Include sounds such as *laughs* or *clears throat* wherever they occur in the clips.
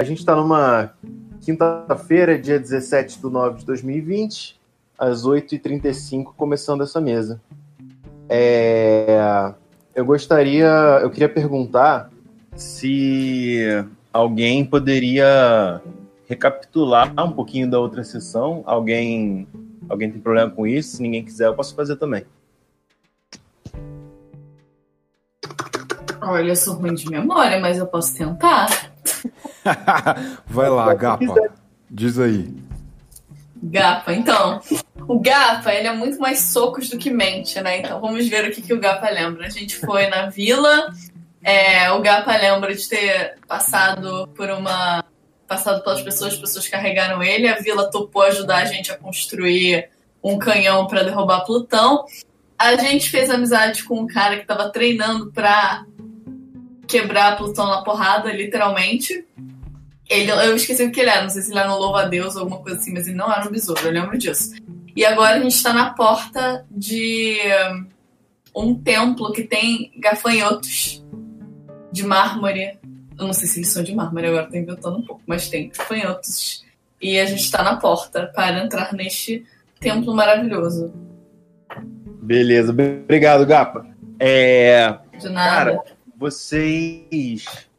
a gente está numa quinta-feira, dia 17 de 9 de 2020, às 8h35, começando essa mesa. É, eu gostaria, eu queria perguntar se alguém poderia recapitular um pouquinho da outra sessão. Alguém, alguém tem problema com isso? Se ninguém quiser, eu posso fazer também. Olha, eu sou ruim de memória, mas eu posso tentar. *laughs* Vai lá, Gapa. Diz aí. Gapa, então. O Gapa, ele é muito mais socos do que mente, né? Então vamos ver o que, que o Gapa lembra. A gente foi na vila, é, o Gapa lembra de ter passado por uma. passado pelas pessoas, as pessoas carregaram ele, a vila topou ajudar a gente a construir um canhão para derrubar Plutão. A gente fez amizade com um cara que estava treinando para quebrar Plutão na porrada, literalmente. Ele, eu esqueci o que ele era, não sei se ele era um louva-a-Deus ou alguma coisa assim, mas ele não era um besouro, eu lembro disso. E agora a gente está na porta de um templo que tem gafanhotos de mármore. Eu não sei se eles são de mármore, agora estou inventando um pouco, mas tem gafanhotos. E a gente está na porta para entrar neste templo maravilhoso. Beleza, obrigado, Gapa. É... De nada. Cara, vocês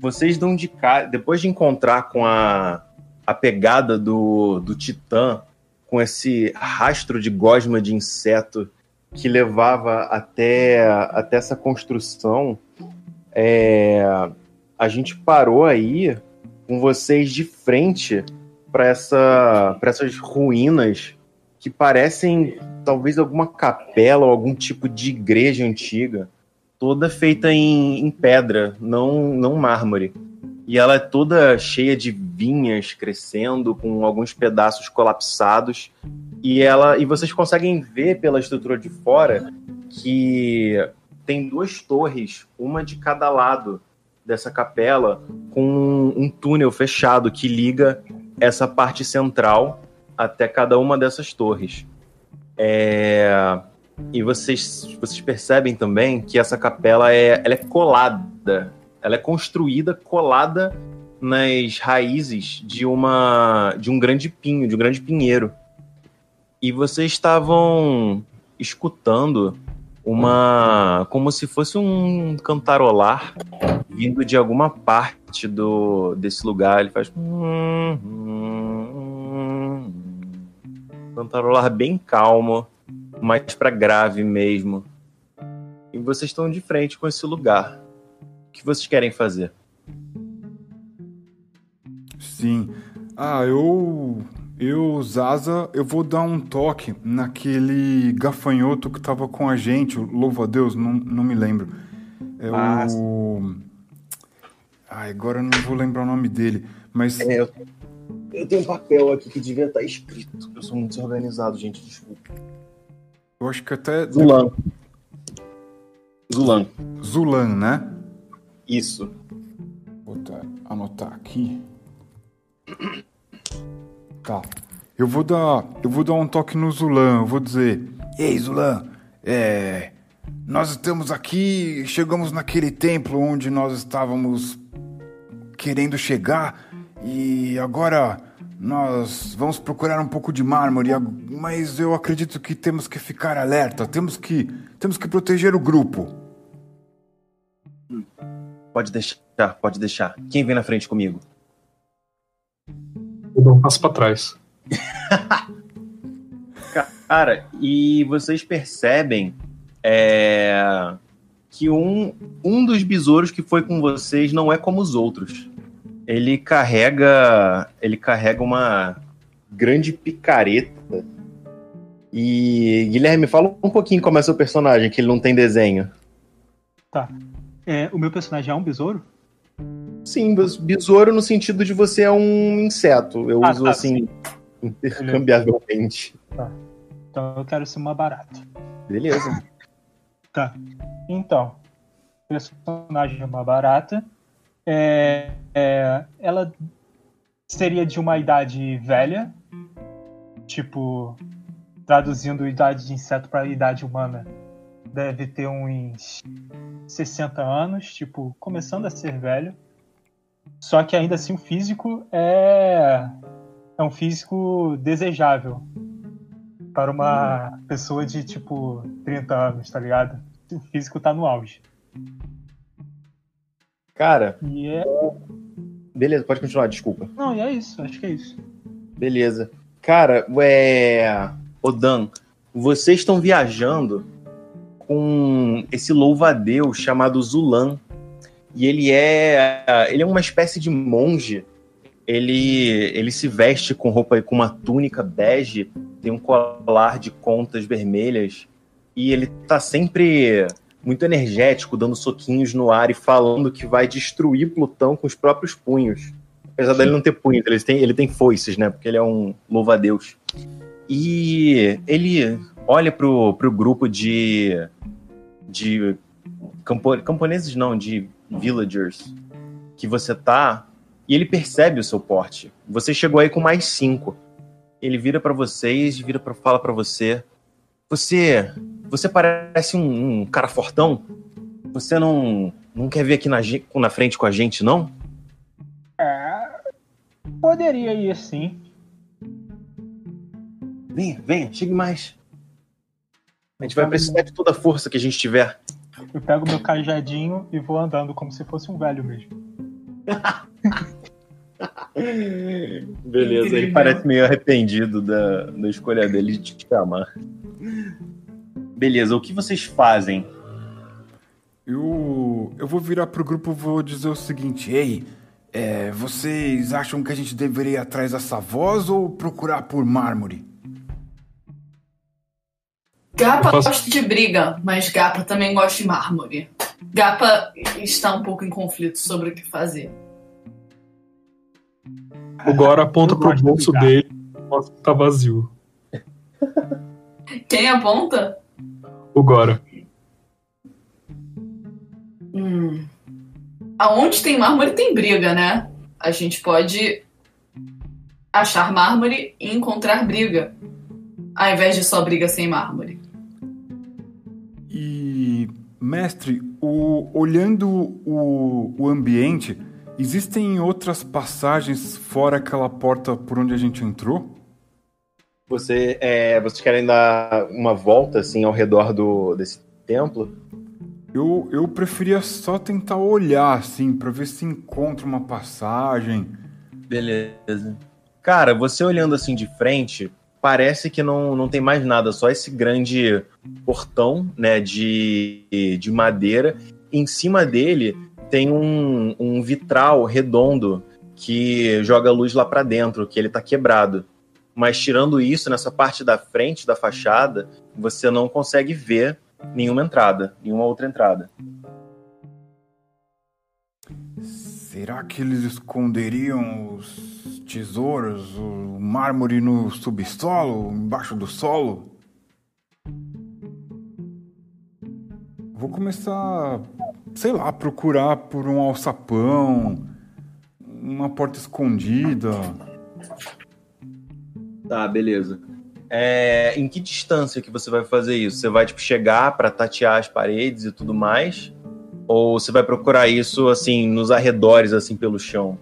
vocês dão de cara depois de encontrar com a, a pegada do, do Titã com esse rastro de gosma de inseto que levava até, até essa construção é, a gente parou aí com vocês de frente para essa, essas ruínas que parecem talvez alguma capela ou algum tipo de igreja antiga toda feita em, em pedra, não, não mármore. E ela é toda cheia de vinhas crescendo, com alguns pedaços colapsados. E ela e vocês conseguem ver pela estrutura de fora que tem duas torres, uma de cada lado dessa capela, com um túnel fechado que liga essa parte central até cada uma dessas torres. É... E vocês, vocês percebem também que essa capela é, ela é colada, ela é construída colada nas raízes de uma de um grande pinho, de um grande pinheiro. E vocês estavam escutando uma como se fosse um cantarolar vindo de alguma parte do desse lugar. Ele faz cantarolar bem calmo mais para grave mesmo. E vocês estão de frente com esse lugar. O que vocês querem fazer? Sim. Ah, eu. Eu, Zaza, eu vou dar um toque naquele gafanhoto que tava com a gente, louvo a Deus, não, não me lembro. É ah, o. Ai, agora eu não vou lembrar o nome dele, mas. É, eu, eu tenho um papel aqui que devia estar escrito. Eu sou muito desorganizado, gente, desculpa. Eu acho que até. Zulan. Zulan. Zulan, né? Isso. Vou anotar aqui. Tá. Eu vou dar. Eu vou dar um toque no Zulan. Eu vou dizer. Ei, Zulan, é. Nós estamos aqui, chegamos naquele templo onde nós estávamos querendo chegar e agora nós vamos procurar um pouco de mármore, mas eu acredito que temos que ficar alerta, temos que, temos que proteger o grupo. Pode deixar, pode deixar. Quem vem na frente comigo? Eu dou um passo para trás. *laughs* Cara, e vocês percebem é, que um, um dos besouros que foi com vocês não é como os outros ele carrega ele carrega uma grande picareta. E Guilherme, fala um pouquinho como é seu personagem, que ele não tem desenho. Tá. É, o meu personagem é um besouro? Sim, besouro no sentido de você é um inseto. Eu ah, uso tá, assim sim. intercambiavelmente. Tá. Então eu quero ser uma barata. Beleza. tá. Então, personagem é uma barata é, é, ela seria de uma idade velha, tipo, traduzindo idade de inseto para idade humana, deve ter uns 60 anos, tipo, começando a ser velho. Só que ainda assim o físico é. É um físico desejável. Para uma pessoa de tipo 30 anos, tá ligado? O físico tá no auge. Cara, E é. Beleza, pode continuar, desculpa. Não, e é isso, acho que é isso. Beleza. Cara, é. Odan, vocês estão viajando com esse louva-a-Deus chamado Zulan. E ele é. Ele é uma espécie de monge. Ele, ele se veste com roupa com uma túnica bege, tem um colar de contas vermelhas. E ele tá sempre muito energético, dando soquinhos no ar e falando que vai destruir Plutão com os próprios punhos. Apesar dele não ter punhos, ele tem, ele tem foices, né? Porque ele é um louva-a-Deus. E ele olha pro, pro grupo de. de campo, camponeses, não, de villagers que você tá. E ele percebe o seu porte. Você chegou aí com mais cinco. Ele vira pra vocês, vira pra, fala pra você. Você. Você parece um, um cara fortão? Você não. não quer vir aqui na, na frente com a gente, não? É. Poderia ir sim. Venha, venha, chegue mais. A gente vai precisar de toda a força que a gente tiver. Eu pego meu cajadinho e vou andando como se fosse um velho mesmo. *laughs* Beleza, ele parece meio arrependido da, da escolha dele de te chamar. Beleza, o que vocês fazem? Eu, eu vou virar pro grupo e vou dizer o seguinte: Ei, é, vocês acham que a gente deveria ir atrás dessa voz ou procurar por mármore? Gapa faço- gosta de briga, mas Gapa também gosta de mármore. Gapa está um pouco em conflito sobre o que fazer. O Gora aponta Eu pro de bolso brigar. dele mostra que tá vazio. Quem aponta? O Gora. Hum. Aonde tem mármore tem briga, né? A gente pode achar mármore e encontrar briga. Ao invés de só briga sem mármore. E, mestre, o, olhando o, o ambiente, existem outras passagens fora aquela porta por onde a gente entrou? Você, é, vocês querem dar uma volta assim ao redor do, desse templo? Eu, eu preferia só tentar olhar, assim, pra ver se encontra uma passagem. Beleza. Cara, você olhando assim de frente, parece que não, não tem mais nada, só esse grande portão, né, de, de madeira. Em cima dele tem um, um vitral redondo que joga luz lá pra dentro, que ele tá quebrado. Mas tirando isso, nessa parte da frente da fachada, você não consegue ver nenhuma entrada, nenhuma outra entrada. Será que eles esconderiam os tesouros, o mármore no subsolo, embaixo do solo? Vou começar, sei lá, procurar por um alçapão, uma porta escondida. Tá, beleza. É, em que distância que você vai fazer isso? Você vai tipo, chegar pra tatear as paredes e tudo mais? Ou você vai procurar isso assim nos arredores, assim pelo chão?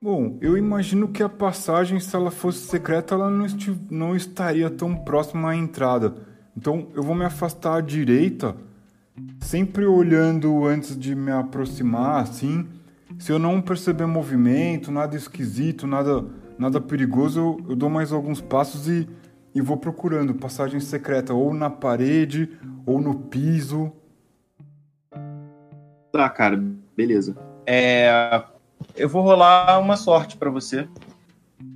Bom, eu imagino que a passagem, se ela fosse secreta, ela não, não estaria tão próxima à entrada. Então eu vou me afastar à direita, sempre olhando antes de me aproximar, assim. Se eu não perceber movimento, nada esquisito, nada, nada perigoso, eu, eu dou mais alguns passos e, e vou procurando passagem secreta, ou na parede, ou no piso. Tá, cara, beleza. É, eu vou rolar uma sorte pra você.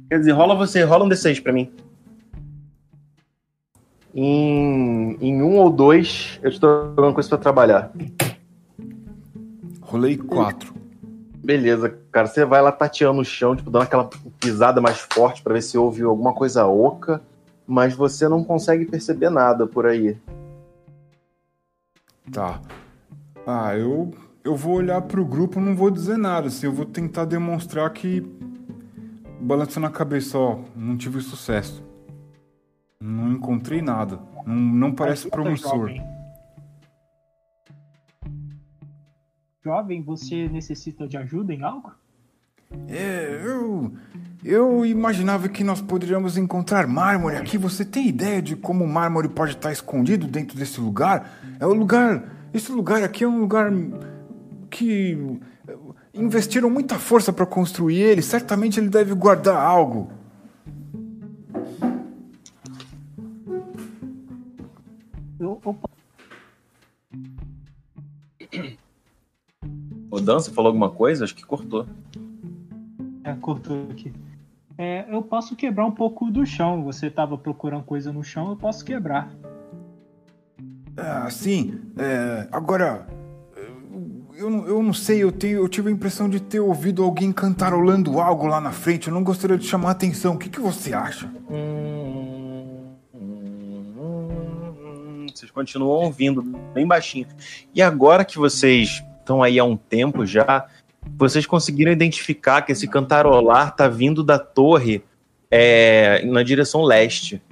Quer dizer, rola você, rola um D6 pra mim. Em, em um ou dois, eu estou alguma coisa pra trabalhar. Rolei quatro. Beleza, cara. Você vai lá tateando o chão, tipo, dando aquela pisada mais forte pra ver se houve alguma coisa oca, mas você não consegue perceber nada por aí. Tá. Ah, eu, eu vou olhar pro grupo não vou dizer nada, assim, eu vou tentar demonstrar que balançando a cabeça, ó, não tive sucesso. Não encontrei nada. Não, não parece Ajuda, promissor. jovem. Jovem, você necessita de ajuda em algo? É, eu. Eu imaginava que nós poderíamos encontrar mármore aqui. Você tem ideia de como o mármore pode estar escondido dentro desse lugar? É um lugar. Esse lugar aqui é um lugar que. Investiram muita força para construir ele. Certamente ele deve guardar algo. Eu, eu O Dan, você falou alguma coisa? Acho que cortou. É, cortou aqui. É, eu posso quebrar um pouco do chão. Você estava procurando coisa no chão, eu posso quebrar. Ah, sim. É, agora. Eu, não- eu não sei, eu, tenho, eu tive a impressão de ter ouvido alguém cantarolando algo lá na frente. Eu não gostaria de chamar a atenção. O que, que você acha? Vocês continuam ouvindo bem baixinho. E agora que vocês estão aí há um tempo já, vocês conseguiram identificar que esse cantarolar tá vindo da torre é, na direção leste.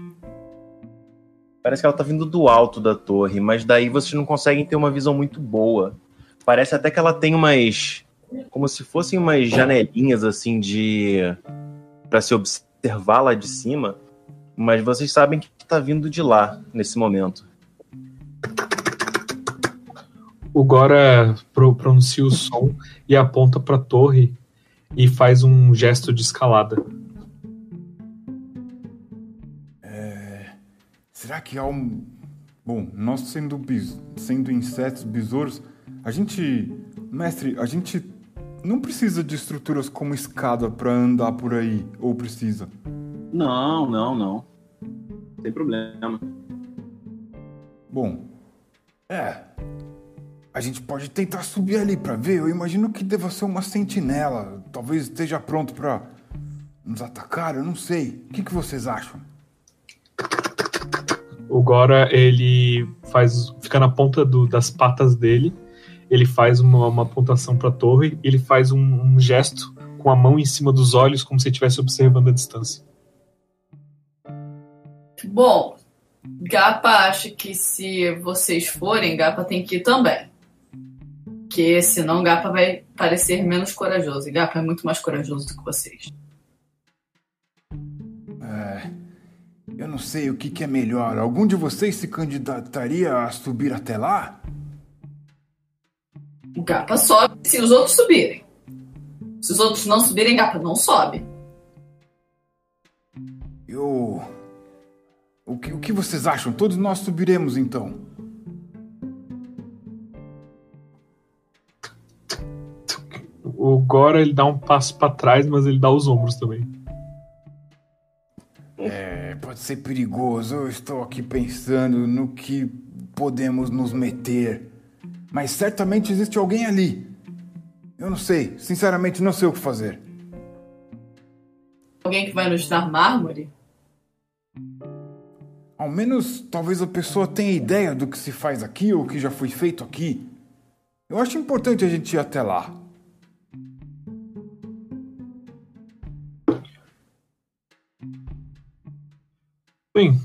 Parece que ela tá vindo do alto da torre, mas daí vocês não conseguem ter uma visão muito boa. Parece até que ela tem umas. como se fossem umas janelinhas assim de. para se observar lá de cima. Mas vocês sabem que tá vindo de lá nesse momento. O Gora pro- pronuncia o som e aponta pra torre e faz um gesto de escalada. Será que há um. Bom, nós sendo, bis... sendo insetos, besouros, a gente. Mestre, a gente não precisa de estruturas como escada pra andar por aí, ou precisa? Não, não, não. Sem problema. Bom, é. A gente pode tentar subir ali pra ver. Eu imagino que deva ser uma sentinela. Talvez esteja pronto pra nos atacar, eu não sei. O que, que vocês acham? O Gora, ele faz. fica na ponta do- das patas dele, ele faz uma, uma apontação pra torre, ele faz um, um gesto com a mão em cima dos olhos, como se estivesse observando a distância. Bom, Gapa acha que se vocês forem, Gapa tem que ir também. Porque senão Gapa vai parecer menos corajoso. E Gapa é muito mais corajoso do que vocês. É. Eu não sei o que, que é melhor. Algum de vocês se candidataria a subir até lá? O Gapa sobe se os outros subirem. Se os outros não subirem, Gapa não sobe. Eu. O que, o que vocês acham? Todos nós subiremos então. O Gora, ele dá um passo pra trás, mas ele dá os ombros também. É, pode ser perigoso. Eu estou aqui pensando no que podemos nos meter. Mas certamente existe alguém ali. Eu não sei. Sinceramente, não sei o que fazer. Alguém que vai nos dar mármore? Ao menos, talvez a pessoa tenha ideia do que se faz aqui ou o que já foi feito aqui. Eu acho importante a gente ir até lá. Bem,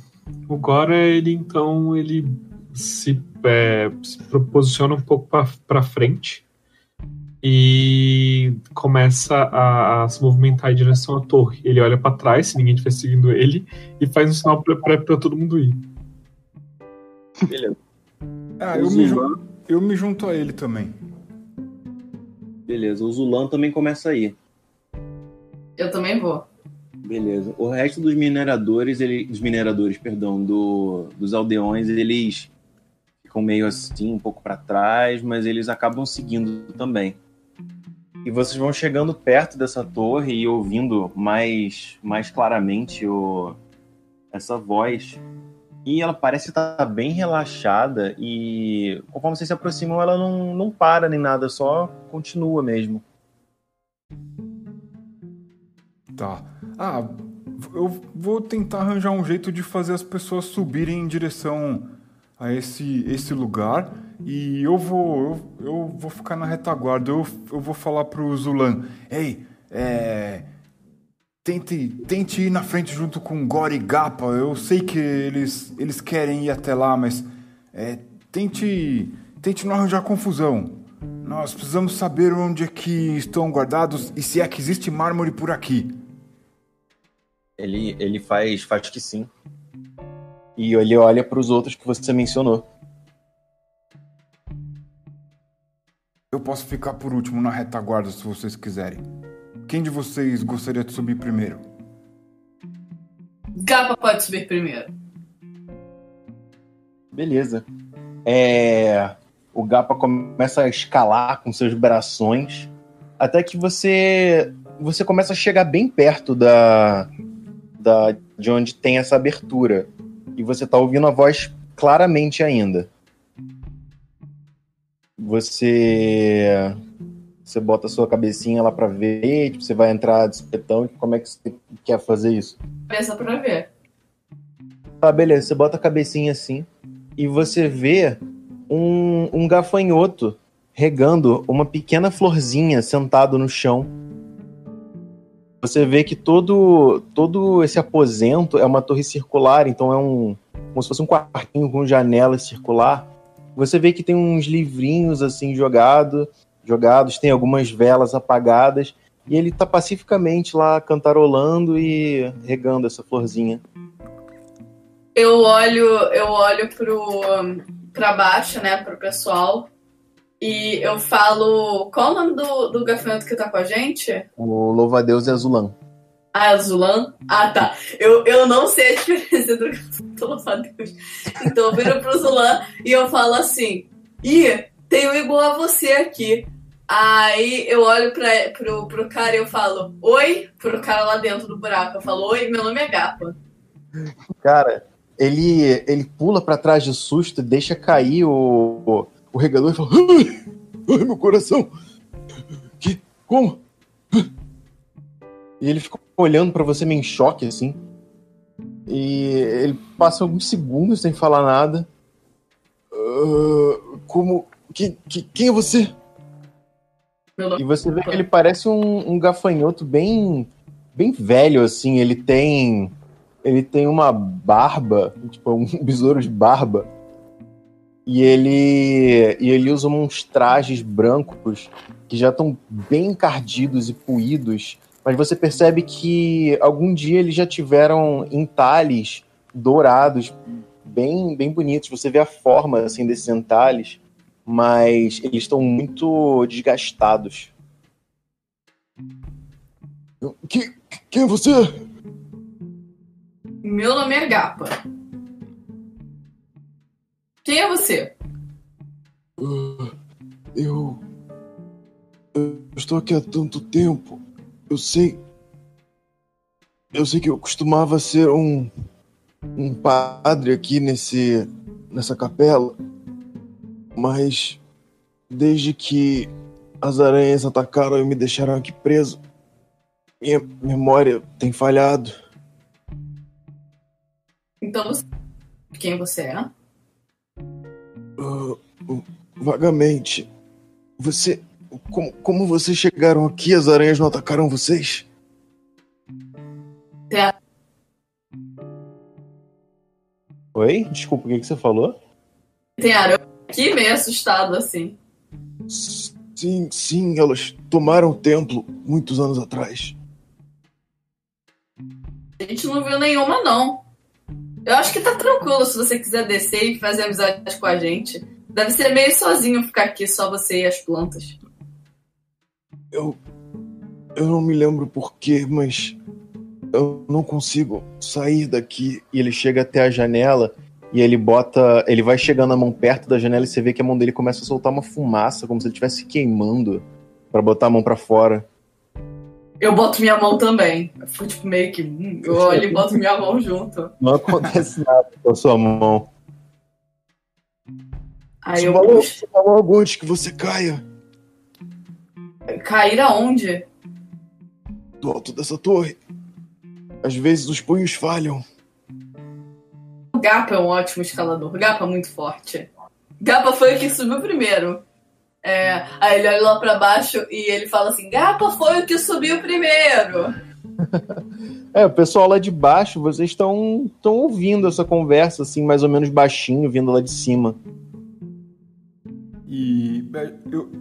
o Gora, ele então, ele se, é, se posiciona um pouco pra- pra frente e começa a, a se movimentar em direção à torre. Ele olha pra trás, se ninguém estiver seguindo ele, e faz um sinal pra todo mundo ir. Beleza. Ah, eu me, eu me junto a ele também. Beleza, o Zulan também começa a ir. Eu também vou. Beleza. O resto dos mineradores, ele, dos mineradores, perdão, do, dos aldeões, eles ficam meio assim, um pouco para trás, mas eles acabam seguindo também. E vocês vão chegando perto dessa torre e ouvindo mais, mais claramente o, essa voz. E ela parece estar bem relaxada e conforme vocês se aproximam, ela não, não para nem nada, só continua mesmo. Tá. Ah, eu vou tentar arranjar um jeito de fazer as pessoas subirem em direção a esse, esse lugar. E eu vou. Eu, eu vou ficar na retaguarda. Eu, eu vou falar pro Zulan. Ei, é. Tente, tente ir na frente junto com Gori e Gapa. Eu sei que eles, eles querem ir até lá, mas. É, tente. Tente não arranjar confusão. Nós precisamos saber onde é que estão guardados e se é que existe mármore por aqui. Ele, ele faz, faz que sim. E ele olha para os outros que você mencionou. Eu posso ficar por último na retaguarda se vocês quiserem. Quem de vocês gostaria de subir primeiro? Gapa pode subir primeiro. Beleza. É, o Gapa começa a escalar com seus brações até que você você começa a chegar bem perto da, da de onde tem essa abertura e você tá ouvindo a voz claramente ainda. Você você bota a sua cabecinha lá para ver, tipo, você vai entrar de espetão, como é que você quer fazer isso? Pensa pra ver. Tá, beleza, você bota a cabecinha assim e você vê um, um gafanhoto regando uma pequena florzinha sentado no chão. Você vê que todo, todo esse aposento é uma torre circular, então é um como se fosse um quartinho com janela circular. Você vê que tem uns livrinhos assim jogado, jogados, tem algumas velas apagadas e ele tá pacificamente lá cantarolando e regando essa florzinha. Eu olho, eu olho pro para baixo, né, pro pessoal. E eu falo. Qual o nome do, do gafanhoto que tá com a gente? O louva-a-Deus é Azulan. Ah, Azulan? Ah, tá. Eu, eu não sei a diferença do gafanhoto louva-a-Deus. Então eu viro pro Zulan e eu falo assim: Ih, tem um igual a você aqui. Aí eu olho pra, pro, pro cara e eu falo: Oi, pro cara lá dentro do buraco. Eu falo: Oi, meu nome é Gapa. Cara, ele, ele pula para trás de susto, deixa cair o, o, regador e fala: ai, ai, meu coração! Que? Como? E ele fica olhando para você meio em choque, assim. E ele passa alguns segundos sem falar nada. Uh, como. Que, que, quem é você? E você vê que ele parece um, um gafanhoto bem, bem velho, assim. Ele tem ele tem uma barba, tipo, um *laughs* besouro de barba. E ele, e ele usa uns trajes brancos que já estão bem encardidos e puídos. Mas você percebe que algum dia eles já tiveram entalhes dourados, bem, bem bonitos. Você vê a forma assim desses entalhes, mas eles estão muito desgastados. Que, quem é você? Meu nome é Gapa. Quem é você? Uh, eu. Eu estou aqui há tanto tempo. Eu sei. Eu sei que eu costumava ser um. Um padre aqui nesse. nessa capela. Mas. Desde que as aranhas atacaram e me deixaram aqui preso. Minha memória tem falhado. Então você. Quem você é? Uh, vagamente. Você. Como, como vocês chegaram aqui? As aranhas não atacaram vocês? É. Oi? Desculpa, o que, que você falou? Tem aranha aqui meio assustado assim. Sim, sim, elas tomaram o templo muitos anos atrás. A gente não viu nenhuma, não. Eu acho que tá tranquilo se você quiser descer e fazer amizade com a gente. Deve ser meio sozinho ficar aqui, só você e as plantas. Eu. Eu não me lembro porquê, mas. Eu não consigo sair daqui. E ele chega até a janela e ele bota. Ele vai chegando a mão perto da janela e você vê que a mão dele começa a soltar uma fumaça, como se ele estivesse queimando para botar a mão para fora. Eu boto minha mão também. Foi tipo meio que. Hum, eu olho e boto minha mão junto. Não acontece nada com a sua mão. Aí você eu. falou, você falou algo antes que você caia Cair aonde? do alto dessa torre. Às vezes os punhos falham. O Gapa é um ótimo escalador. O Gapa é muito forte. Gapa foi o que subiu primeiro. É, aí ele olha lá pra baixo e ele fala assim: Gapa foi o que subiu primeiro. *laughs* É, o pessoal lá de baixo, vocês estão estão ouvindo essa conversa, assim, mais ou menos baixinho, vindo lá de cima. E é, eu,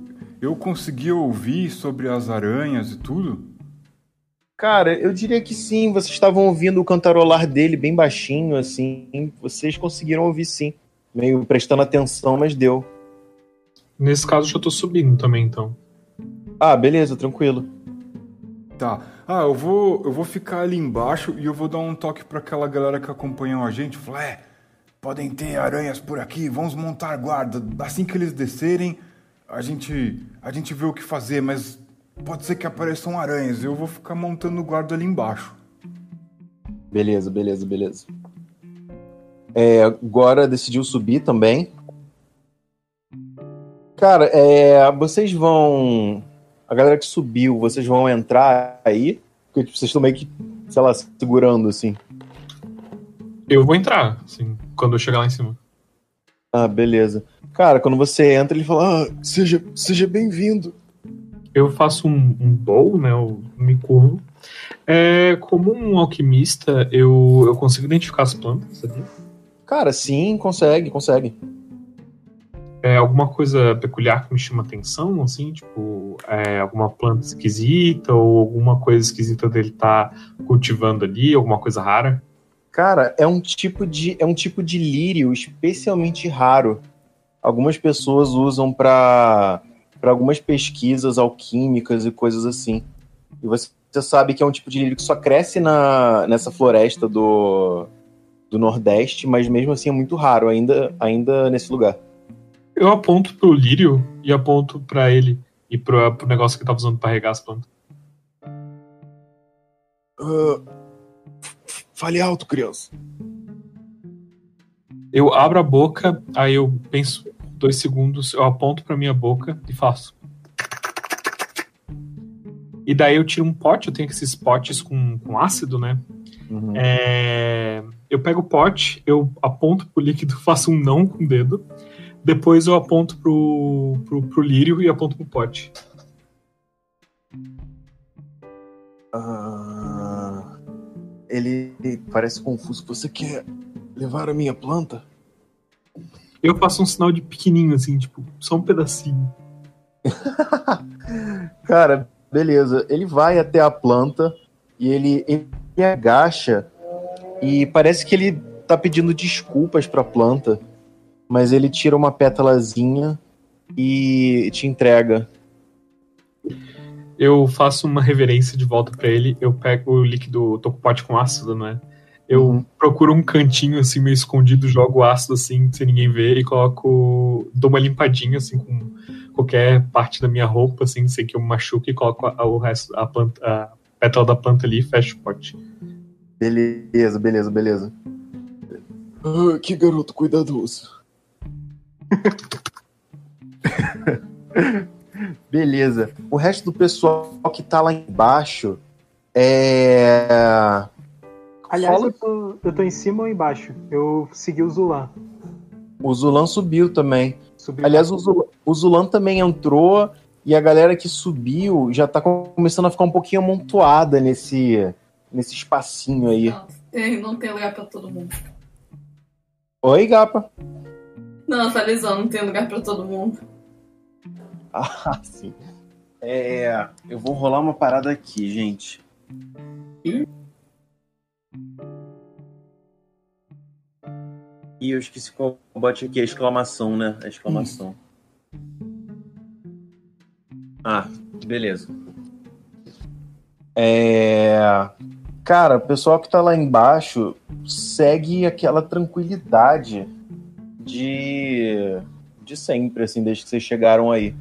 eu consegui ouvir sobre as aranhas e tudo? Cara, eu diria que sim. Vocês estavam ouvindo o cantarolar dele bem baixinho, assim. Vocês conseguiram ouvir sim. Meio prestando atenção, mas deu. Nesse caso, eu já tô subindo também, então. Ah, beleza, tranquilo. Tá. Ah, eu vou, eu vou ficar ali embaixo e eu vou dar um toque para aquela galera que acompanhou a gente. Falar, é, podem ter aranhas por aqui, vamos montar guarda. Assim que eles descerem, a gente, a gente vê o que fazer, mas pode ser que apareçam aranhas. Eu vou ficar montando guarda ali embaixo. Beleza, beleza, beleza. É, agora decidiu subir também. Cara, é, vocês vão. A galera que subiu, vocês vão entrar aí? Porque tipo, vocês estão meio que, sei lá, segurando assim. Eu vou entrar, assim, quando eu chegar lá em cima. Ah, beleza. Cara, quando você entra, ele fala: ah, seja, seja bem-vindo. Eu faço um, um bowl, né? Eu me curvo. É, como um alquimista, eu, eu consigo identificar as plantas ali. Cara, sim, consegue, consegue. É alguma coisa peculiar que me chama atenção, assim, tipo, é, alguma planta esquisita ou alguma coisa esquisita dele tá cultivando ali, alguma coisa rara? Cara, é um tipo de é um tipo de lírio especialmente raro. Algumas pessoas usam para para algumas pesquisas alquímicas e coisas assim. E você, sabe que é um tipo de lírio que só cresce na, nessa floresta do, do Nordeste, mas mesmo assim é muito raro ainda, ainda nesse lugar. Eu aponto pro lírio e aponto para ele e pro, pro negócio que ele tava usando pra regar as plantas. Uh, fale alto, criança. Eu abro a boca, aí eu penso dois segundos, eu aponto pra minha boca e faço. E daí eu tiro um pote, eu tenho esses potes com, com ácido, né? Uhum. É, eu pego o pote, eu aponto pro líquido, *laughs* faço um não com o dedo. Depois eu aponto pro, pro, pro lírio e aponto pro pote. Ah, ele parece confuso. Você quer levar a minha planta? Eu faço um sinal de pequenininho, assim, tipo, só um pedacinho. *laughs* Cara, beleza. Ele vai até a planta e ele, ele agacha e parece que ele tá pedindo desculpas pra planta, mas ele tira uma pétalazinha e te entrega. Eu faço uma reverência de volta pra ele, eu pego o líquido, tô com o pote com ácido, não é? Eu Uhum. procuro um cantinho assim meio escondido, jogo ácido assim, sem ninguém ver e coloco, dou uma limpadinha assim com qualquer parte da minha roupa assim, sem que eu machuque e coloco a- o resto a planta, a pétala da planta ali e fecho o pote. Beleza, beleza, beleza. Ah, que garoto cuidadoso. *laughs* beleza. O resto do pessoal que tá lá embaixo é. Aliás, Fala- eu tô, eu tô em cima ou embaixo? Eu segui o Zulan. O Zulan subiu também. Subi Aliás, o Zulan, o Zulan também entrou e a galera que subiu já tá começando a ficar um pouquinho amontoada nesse, nesse espacinho aí. Não, tem- não tem lugar pra todo mundo. Oi, Gapa. Não, lisando, não tem lugar pra todo mundo. *laughs* Ah, sim. É, eu vou rolar uma parada aqui, gente. Ih, eu esqueci qual bote aqui, a exclamação, né? A exclamação. Ah, beleza. É... Cara, o pessoal que tá lá embaixo segue aquela tranquilidade de de sempre, assim, desde que vocês chegaram aí.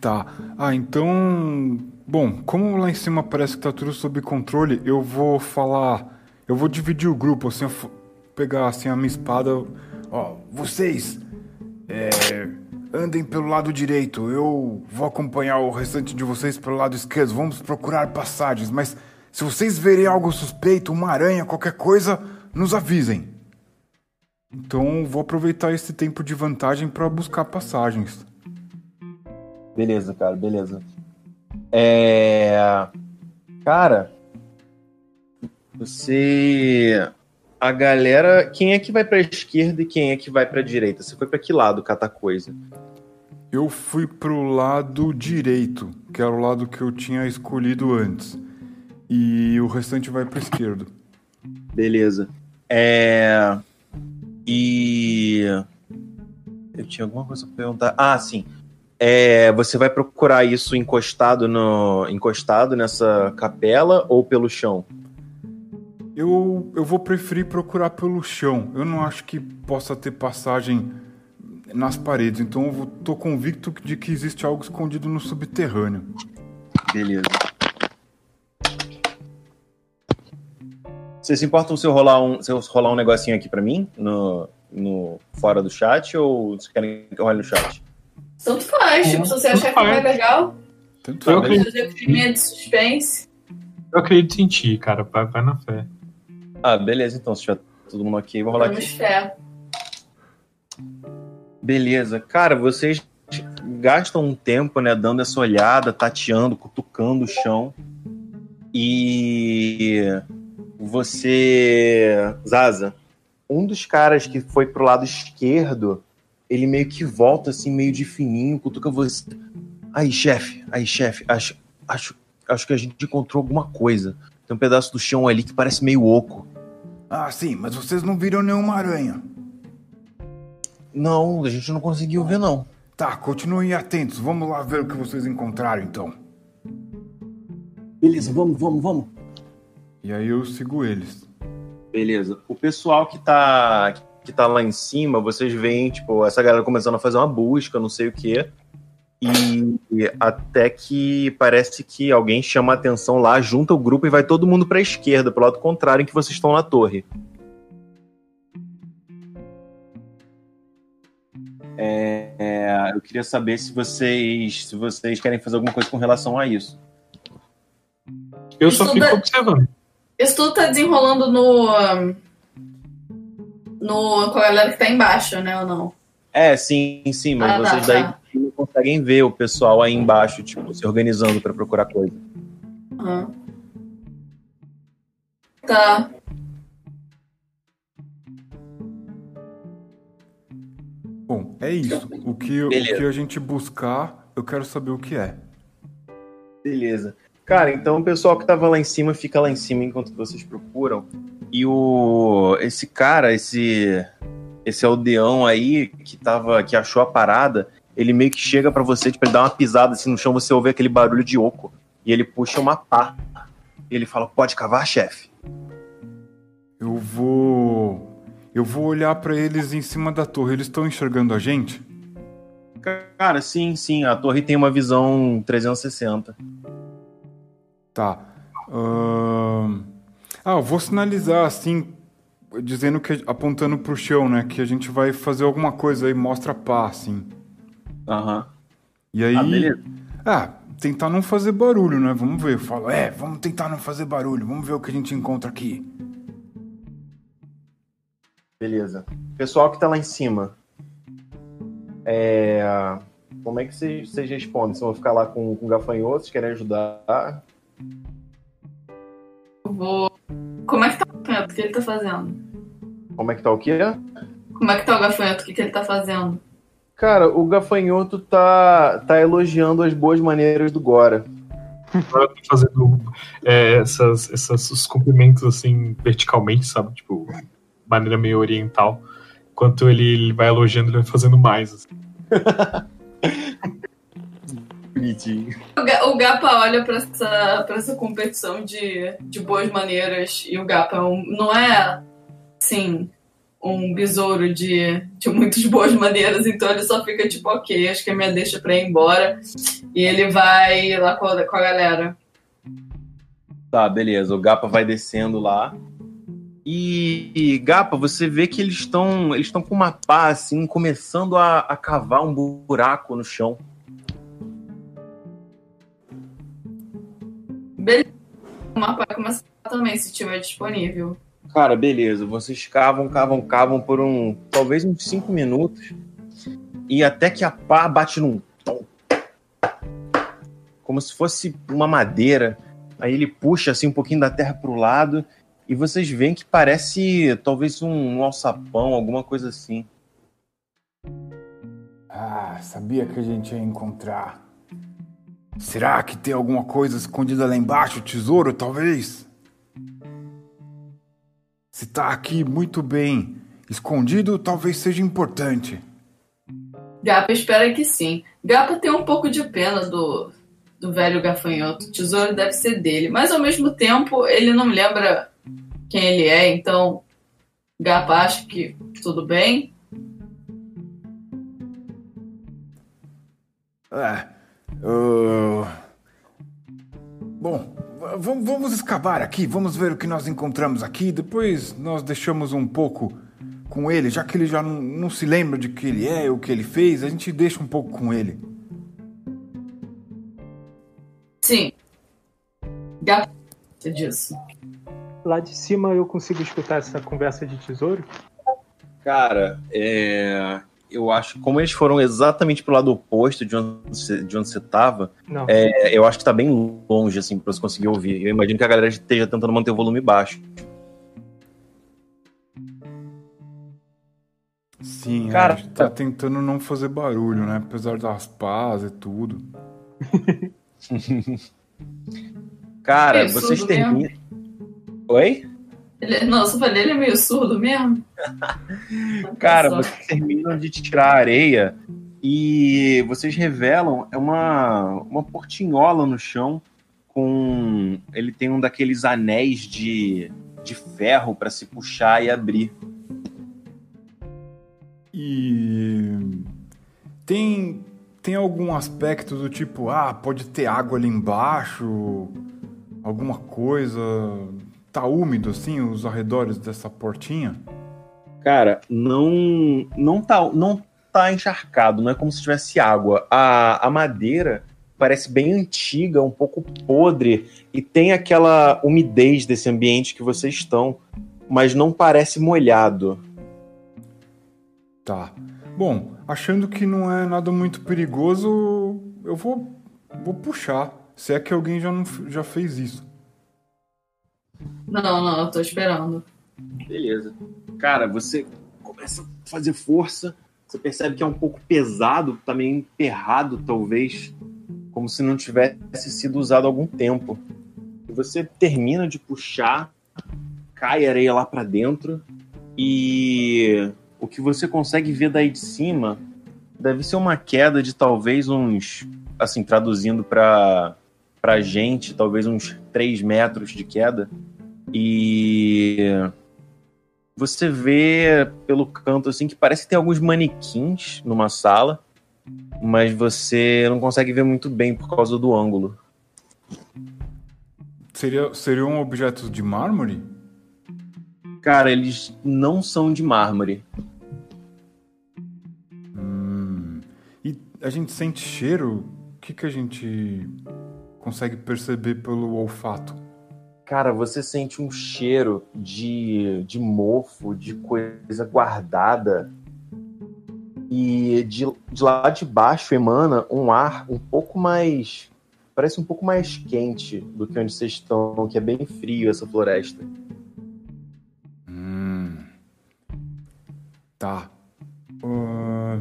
Tá. Ah, então. Bom, como lá em cima parece que tá tudo sob controle, eu vou falar. Eu vou dividir o grupo, assim, eu pegar assim a minha espada. Ó, vocês. É, andem pelo lado direito, eu vou acompanhar o restante de vocês pelo lado esquerdo. Vamos procurar passagens, mas se vocês verem algo suspeito, uma aranha, qualquer coisa, nos avisem. Então vou aproveitar esse tempo de vantagem para buscar passagens. Beleza, cara, beleza. É. Cara, você. A galera. Quem é que vai pra esquerda e quem é que vai pra direita? Você foi pra que lado catar coisa? Eu fui pro lado direito, que era o lado que eu tinha escolhido antes. E o restante vai pro esquerdo. Beleza. É. E. Eu tinha alguma coisa pra perguntar. Ah, sim. É, você vai procurar isso encostado no encostado nessa capela ou pelo chão? Eu, eu vou preferir procurar pelo chão. Eu não acho que possa ter passagem nas paredes, então eu vou- tô convicto de que existe algo escondido no subterrâneo. Beleza. Vocês se importam se eu rolar um, se eu rolar um negocinho aqui pra mim no, no fora do chat ou vocês querem que eu role no chat? Tanto faz, tipo, se você achar que não é legal, Tanto Eu faz. acredito. filminha de suspense. Eu acredito em ti, cara. Vai, vai na fé. Ah, beleza, então, se tiver todo mundo ok, vou rolar Temos aqui. fé. Beleza. Cara, vocês gastam um tempo, né, dando essa olhada, tateando, cutucando o chão. E você, Zaza, um dos caras que foi pro lado esquerdo, ele meio que volta assim, meio de fininho, cutuca você. Aí, chefe, aí, chefe, acho, acho, acho que a gente encontrou alguma coisa. Tem um pedaço do chão ali que parece meio oco. Ah, sim, mas vocês não viram nenhuma aranha. Não, a gente não conseguiu ver, não. Tá, continuem atentos. Vamos lá ver o que vocês encontraram então. Beleza, vamos, vamos, vamos. E aí eu sigo eles. Beleza. O pessoal que tá, que tá lá em cima, vocês veem, tipo, essa galera começando a fazer uma busca, não sei o quê. E até que parece que alguém chama a atenção lá, junta o grupo e vai todo mundo pra esquerda, pro lado contrário em que vocês estão na torre. É, é, eu queria saber se vocês, se vocês querem fazer alguma coisa com relação a isso. Eu só fico observando. Isso tudo tá desenrolando no. no com a galera que tá embaixo, né? Ou não? É, sim, sim, mas Ah, tá, vocês daí tá. não conseguem ver o pessoal aí embaixo, tipo, se organizando pra procurar coisa. Aham. Tá. Bom, é isso. O que, o que a gente buscar, eu quero saber o que é. Beleza. Cara, então o pessoal que tava lá em cima fica lá em cima enquanto vocês procuram. E o esse cara, esse esse aldeão aí que tava que achou a parada, ele meio que chega pra você, tipo, ele dá uma pisada assim no chão, você ouve aquele barulho de oco e ele puxa uma pá. E ele fala: "Pode cavar, chefe?" Eu vou. Eu vou olhar pra eles em cima da torre. Eles estão enxergando a gente? Cara, sim, sim, a torre tem uma visão 360. Tá. Ahn, Ah, eu vou sinalizar assim, dizendo que. apontando pro chão, né? Que a gente vai fazer alguma coisa aí, mostra pá, assim. Aham. E aí. Ah, beleza. Ah, tentar não fazer barulho, né? Vamos ver. Eu falo, é, vamos tentar não fazer barulho. Vamos ver o que a gente encontra aqui. Beleza. Pessoal que tá lá em cima. É... Como é que vocês vocês respondem? Vocês vão ficar lá com, com gafanhotos, querem ajudar? Eu vou. Como é que tá o gafanhoto? O que ele tá fazendo? Como é que tá o quê? Como é que tá o gafanhoto? O que, que ele tá fazendo? Cara, o gafanhoto tá, tá elogiando as boas maneiras do Gora. Fazendo é, essas, essas, os cumprimentos assim, verticalmente, sabe? Tipo, maneira meio oriental. Enquanto ele, ele vai elogiando, ele vai fazendo mais. assim. *laughs* Bonitinho. O, Ga- o Gapa olha pra essa, pra essa competição de, de boas maneiras e o Gapa é um- não é, assim, um besouro de, de muitas boas maneiras, então ele só fica tipo, ok, acho que é minha deixa pra ir embora. E ele vai lá com a, com a galera. Tá, beleza. O Gapa vai descendo lá. E, e, Gapa, você vê que eles estão eles estão com uma pá, assim, começando a, a cavar um buraco no chão. Beleza. O mapa vai começar também, se tiver disponível. Cara, beleza. Vocês cavam, cavam, cavam por um. talvez uns 5 minutos. E até que a pá bate num. tom. Como se fosse uma madeira. Aí ele puxa assim um pouquinho da terra pro lado. E vocês veem que parece talvez um, um alçapão, alguma coisa assim. Ah, sabia que a gente ia encontrar. Será que tem alguma coisa escondida lá embaixo? Tesouro, talvez? Se tá aqui muito bem escondido, talvez seja importante. Gapa espera que sim. Gapa tem um pouco de pena do, do velho gafanhoto. O tesouro deve ser dele. Mas ao mesmo tempo, ele não lembra quem ele é, então Gapa acha que tudo bem. É. Uh... Bom, vamos escavar aqui, vamos ver o que nós encontramos aqui. Depois nós deixamos um pouco com ele, já que ele já não, não se lembra de que ele é, o que ele fez, a gente deixa um pouco com ele. Sim. Gapa disso. Lá de cima eu consigo escutar essa conversa de tesouro? Cara, é, eu acho que como eles foram exatamente pro lado oposto de onde você, de onde você tava, é, eu acho que tá bem longe, assim, pra você conseguir ouvir. Eu imagino que a galera esteja tentando manter o volume baixo. Sim, Cara, a gente tá tentando não fazer barulho, né? Apesar das pás e tudo. *laughs* Cara, É vocês terminam. Oi? Ele, não, eu só falei, ele é meio surdo mesmo. *laughs* Cara, vocês terminam de tirar a areia e vocês revelam é uma, uma portinhola no chão com. Ele tem um daqueles anéis de, de ferro pra se puxar e abrir. E tem tem algum aspecto do tipo, ah, pode ter água ali embaixo, alguma coisa, tá úmido assim os arredores dessa portinha? Cara, não não tá não tá encharcado, não é como se tivesse água. A, a madeira parece bem antiga, um pouco podre e tem aquela umidez desse ambiente que vocês estão, mas não parece molhado. Tá. Bom, achando que não é nada muito perigoso, eu vou vou puxar. Se é que alguém já não já fez isso. Não, não, eu tô esperando. Beleza. Cara, você começa a fazer força, você percebe que é um pouco pesado, tá meio emperrado, talvez, como se não tivesse sido usado há algum tempo. E você termina de puxar, cai areia lá pra dentro, e o que você consegue ver daí de cima deve ser uma queda de talvez uns, assim, traduzindo pra, pra gente, talvez uns 3 metros de queda. E você vê pelo canto assim que parece que tem alguns manequins numa sala, mas você não consegue ver muito bem por causa do ângulo. Seria seriam objetos de mármore? Cara, eles não são de mármore. Hum. E a gente sente cheiro? O que que a gente consegue perceber pelo olfato? Cara, você sente um cheiro de, de mofo, de coisa guardada. E de, de lá de baixo emana um ar um pouco mais. Parece um pouco mais quente do que onde vocês estão, que é bem frio essa floresta. Hum. Tá. Ah,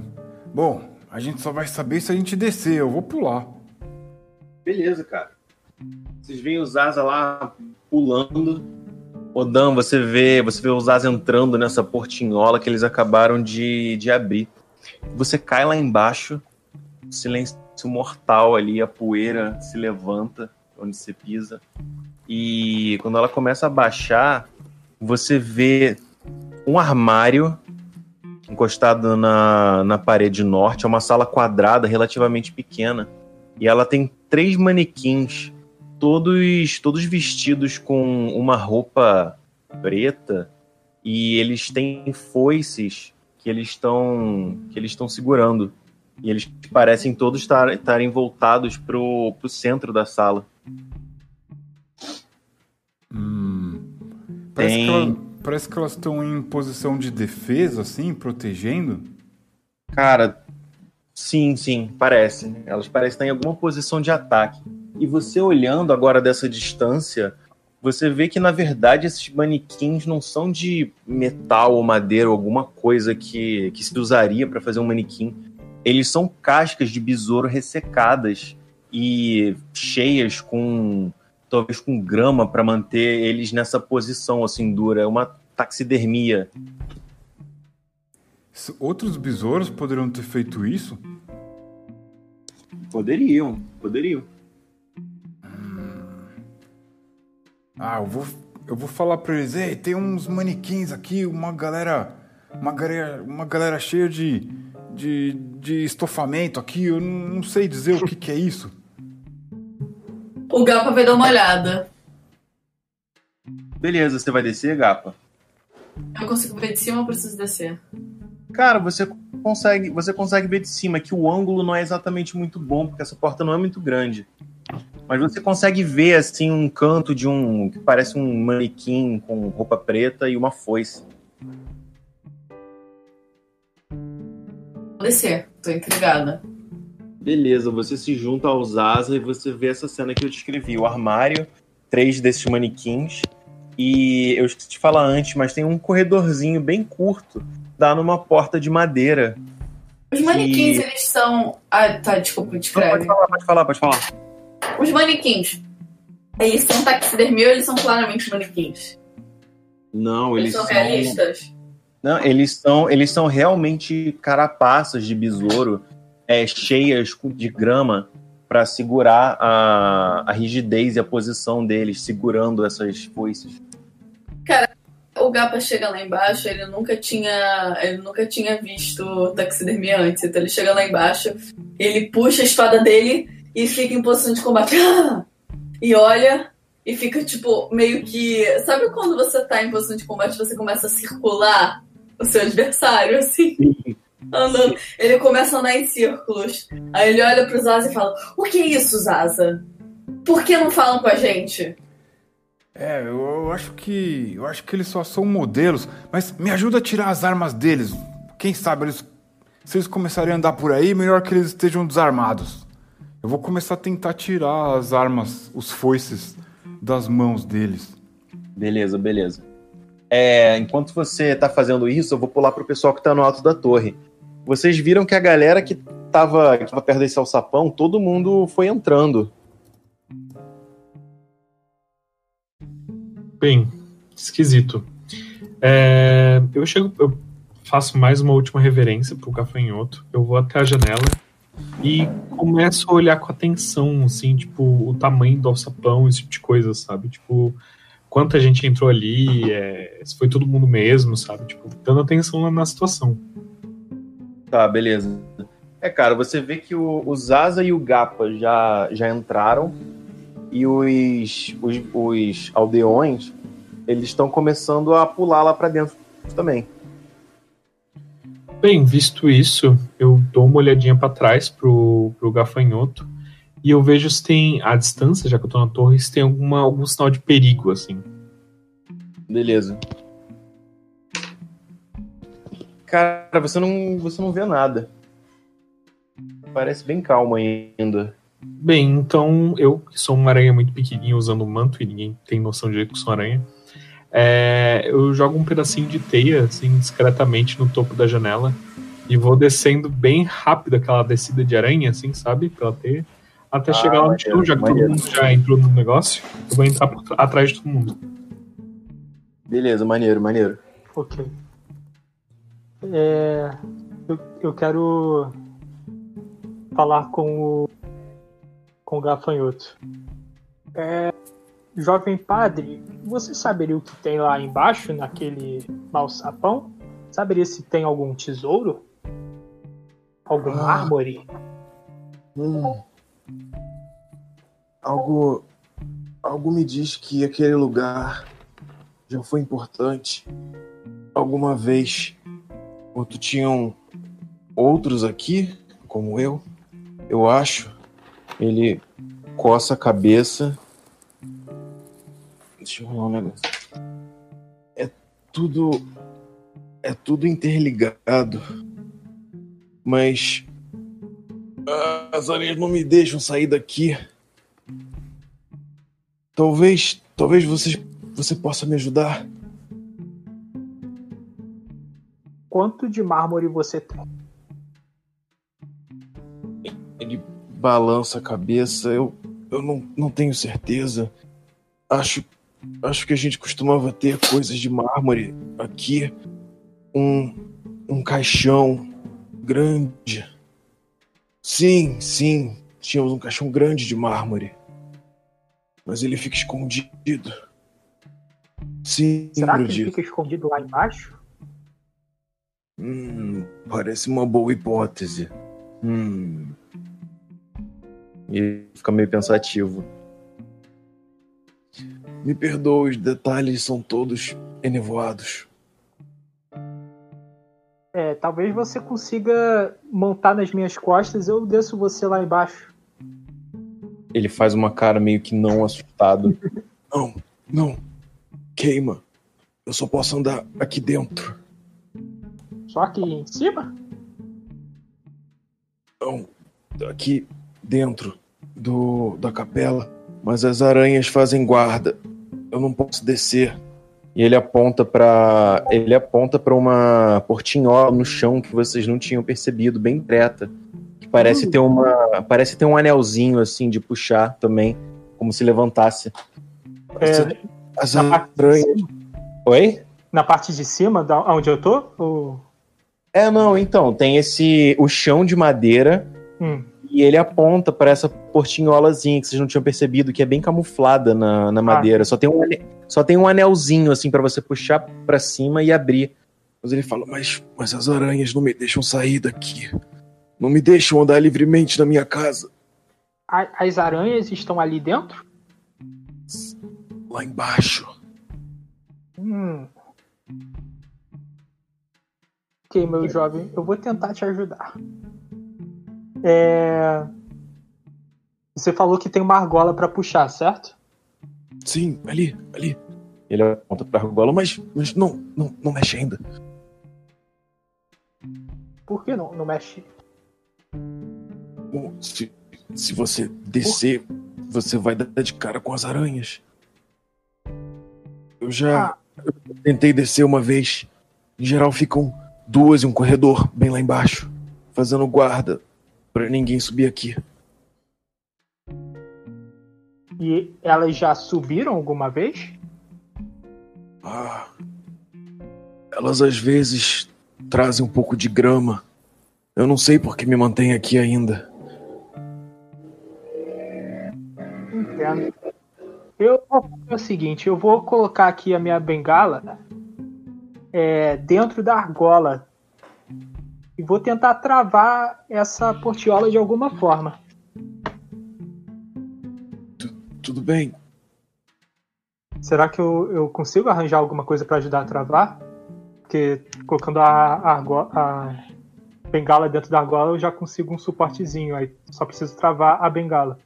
bom, a gente só vai saber se a gente descer. Eu vou pular. Beleza, cara. Vocês veem os Asa lá pulando. Odan, você vê, você vê os Asa entrando nessa portinhola que eles acabaram de, de abrir. Você cai lá embaixo, silêncio mortal ali, a poeira se levanta onde você pisa. E quando ela começa a baixar, você vê um armário encostado na, na parede norte. É uma sala quadrada relativamente pequena. E ela tem três manequins, todos, todos vestidos com uma roupa preta. E eles têm foices que eles estão que eles estão segurando. E eles parecem todos estar- estarem voltados pro, pro centro da sala. Hum. Parece, Tem- que ela- parece que elas estão em posição de defesa, assim, protegendo. Cara, sim, sim, parece. Elas parecem estar em alguma posição de ataque. E você olhando agora dessa distância, você vê que na verdade esses manequins não são de metal ou madeira ou alguma coisa que, que se usaria para fazer um manequim. eles são cascas de besouro ressecadas e cheias com talvez com grama para manter eles nessa posição assim dura. É uma taxidermia. Outros besouros poderiam ter feito isso? Poderiam, poderiam. Ah, eu vou, eu vou falar pra eles, ei, tem uns manequins aqui, uma galera. Uma galera, uma galera cheia de, de, de estofamento aqui, eu não, não sei dizer o que, que é isso. O Gapa vai dar uma olhada. Beleza, você vai descer, Gapa? Eu consigo ver de cima ou preciso descer? Cara, você consegue, você consegue ver de cima que o ângulo não é exatamente muito bom, porque essa porta não é muito grande. Mas você consegue ver assim um canto de um que parece um manequim com roupa preta e uma foice. Vou descer, tô intrigada. Beleza, você se junta aos Asa e você vê essa cena que eu descrevi. O armário, três desses manequins. E eu esqueci de falar antes, mas tem um corredorzinho bem curto, dá numa porta de madeira. Os manequins, eles são. Ah, tá, desculpa, descreve. Pode falar, pode falar, pode falar. Os manequins, eles são taxidermia ou eles são claramente manequins? Não, eles, Eles, são realistas? Não, eles são, eles são realmente carapaças de besouro é, cheias de grama para segurar a, a rigidez e a posição deles, segurando essas foices. O Gapa chega lá embaixo, ele nunca tinha. Ele nunca tinha visto taxidermia antes. Então ele chega lá embaixo, ele puxa a espada dele e fica em posição de combate. *gasps* E olha, e fica tipo, meio que. Sabe quando você tá em posição de combate você começa a circular o seu adversário, assim? Andando. Ele começa a andar em círculos. Aí ele olha pro Zaza e fala: O que é isso, Zaza? Por que não falam com a gente? É, eu, eu acho que. Eu acho que eles só são modelos, mas me ajuda a tirar as armas deles. Quem sabe eles. Se eles começarem a andar por aí, melhor que eles estejam desarmados. Eu vou começar a tentar tirar as armas, os foices das mãos deles. Beleza, beleza. É, enquanto você tá fazendo isso, eu vou pular pro pessoal que tá no alto da torre. Vocês viram que a galera que tava, que tava perto desse alçapão, todo mundo foi entrando. Bem, esquisito. É, eu chego, eu faço mais uma última reverência pro gafanhoto. Eu vou até a janela e começo a olhar com atenção, assim, tipo, o tamanho do alçapão, esse tipo de coisa, sabe? Tipo, quanta gente entrou ali, é, se foi todo mundo mesmo, sabe? Tipo, dando atenção na, na situação. Tá, beleza. É, cara, você vê que o, o Zaza e o Gapa já, já entraram e os, os, os aldeões, eles estão começando a pular lá pra dentro também. Bem, visto isso, eu dou uma olhadinha pra trás pro, pro gafanhoto e eu vejo se tem, à distância, já que eu tô na torre, se tem alguma, algum sinal de perigo, assim. Beleza. Cara, você não, você não vê nada. Parece bem calmo ainda. Bem, então eu, que sou uma aranha muito pequenininha usando um manto e ninguém tem noção de que eu sou aranha, é, eu jogo um pedacinho de teia, assim, discretamente no topo da janela e vou descendo bem rápido aquela descida de aranha, assim, sabe? Pela teia, até Ah, chegar lá no chão, já que todo mundo já entrou no negócio, eu vou entrar por atrás de todo mundo. Beleza, maneiro, maneiro. Ok. É, eu, eu quero falar com o com o gafanhoto. É, jovem padre, você saberia o que tem lá embaixo naquele malsapão? Saberia se tem algum tesouro? Algum Ah. mármore? Hum. Algo. Algo me diz que aquele lugar já foi importante. Alguma vez. Quando tinham outros aqui, como eu, eu acho. Ele coça a cabeça. Deixa eu rolar um negócio. É tudo. É tudo interligado. Mas As aranhas não me deixam sair daqui. Talvez, talvez você, você possa me ajudar. Quanto de mármore você tem? Balança a cabeça. Eu, eu não, não tenho certeza. Acho, acho que a gente costumava ter coisas de mármore aqui. Um, um caixão grande. Sim, sim. Tínhamos um caixão grande de mármore. Mas ele fica escondido. Sim, Será que fica escondido lá embaixo? Hum, parece uma boa hipótese. Hum. E fica meio pensativo. Me perdoe, os detalhes são todos enevoados. É, talvez você consiga montar nas minhas costas, eu desço você lá embaixo. Ele faz uma cara meio que não assustado. *laughs* Não, não. Queima. Eu só posso andar aqui dentro. Só aqui em cima? Não, aqui dentro do da capela. Mas as aranhas fazem guarda. Eu não posso descer. E ele aponta para ele aponta para uma portinhola no chão que vocês não tinham percebido, bem direta, que parece Hum. ter uma parece ter um anelzinho assim de puxar também, como se levantasse. É, As aranhas. Oi? Na parte de cima, da onde eu tô? Ou... É, não, então, tem esse o chão de madeira Hum, E ele aponta para essa portinholazinha que vocês não tinham percebido, que é bem camuflada na, na madeira. Só, tem um, só tem um anelzinho, assim, para você puxar para cima e abrir. Mas ele fala: mas, mas as aranhas não me deixam sair daqui. Não me deixam andar livremente na minha casa. as aranhas estão ali dentro? Lá embaixo. Hum. Ok, meu jovem, eu vou tentar te ajudar. É... Você falou que tem uma argola pra puxar, certo? Sim, ali, ali. Ele aponta pra argola, mas, mas não, não, não mexe ainda. Por que não, não mexe? Bom, Se, se você descer, você vai dar de cara com as aranhas. Eu já Ah. eu tentei descer uma vez. Em geral ficam duas em um corredor bem lá embaixo, fazendo guarda pra ninguém subir aqui. E elas já subiram alguma vez? Ah, elas às vezes trazem um pouco de grama. Eu não sei por que me mantém aqui ainda. Entendo. Eu vou fazer o seguinte, eu vou colocar aqui a minha bengala é, dentro da argola e vou tentar travar essa portiola de alguma forma. Tudo bem, Será que eu, eu consigo arranjar alguma coisa para ajudar a travar? Porque colocando a, a, a bengala dentro da argola eu já consigo um suportezinho. Aí só preciso travar a bengala.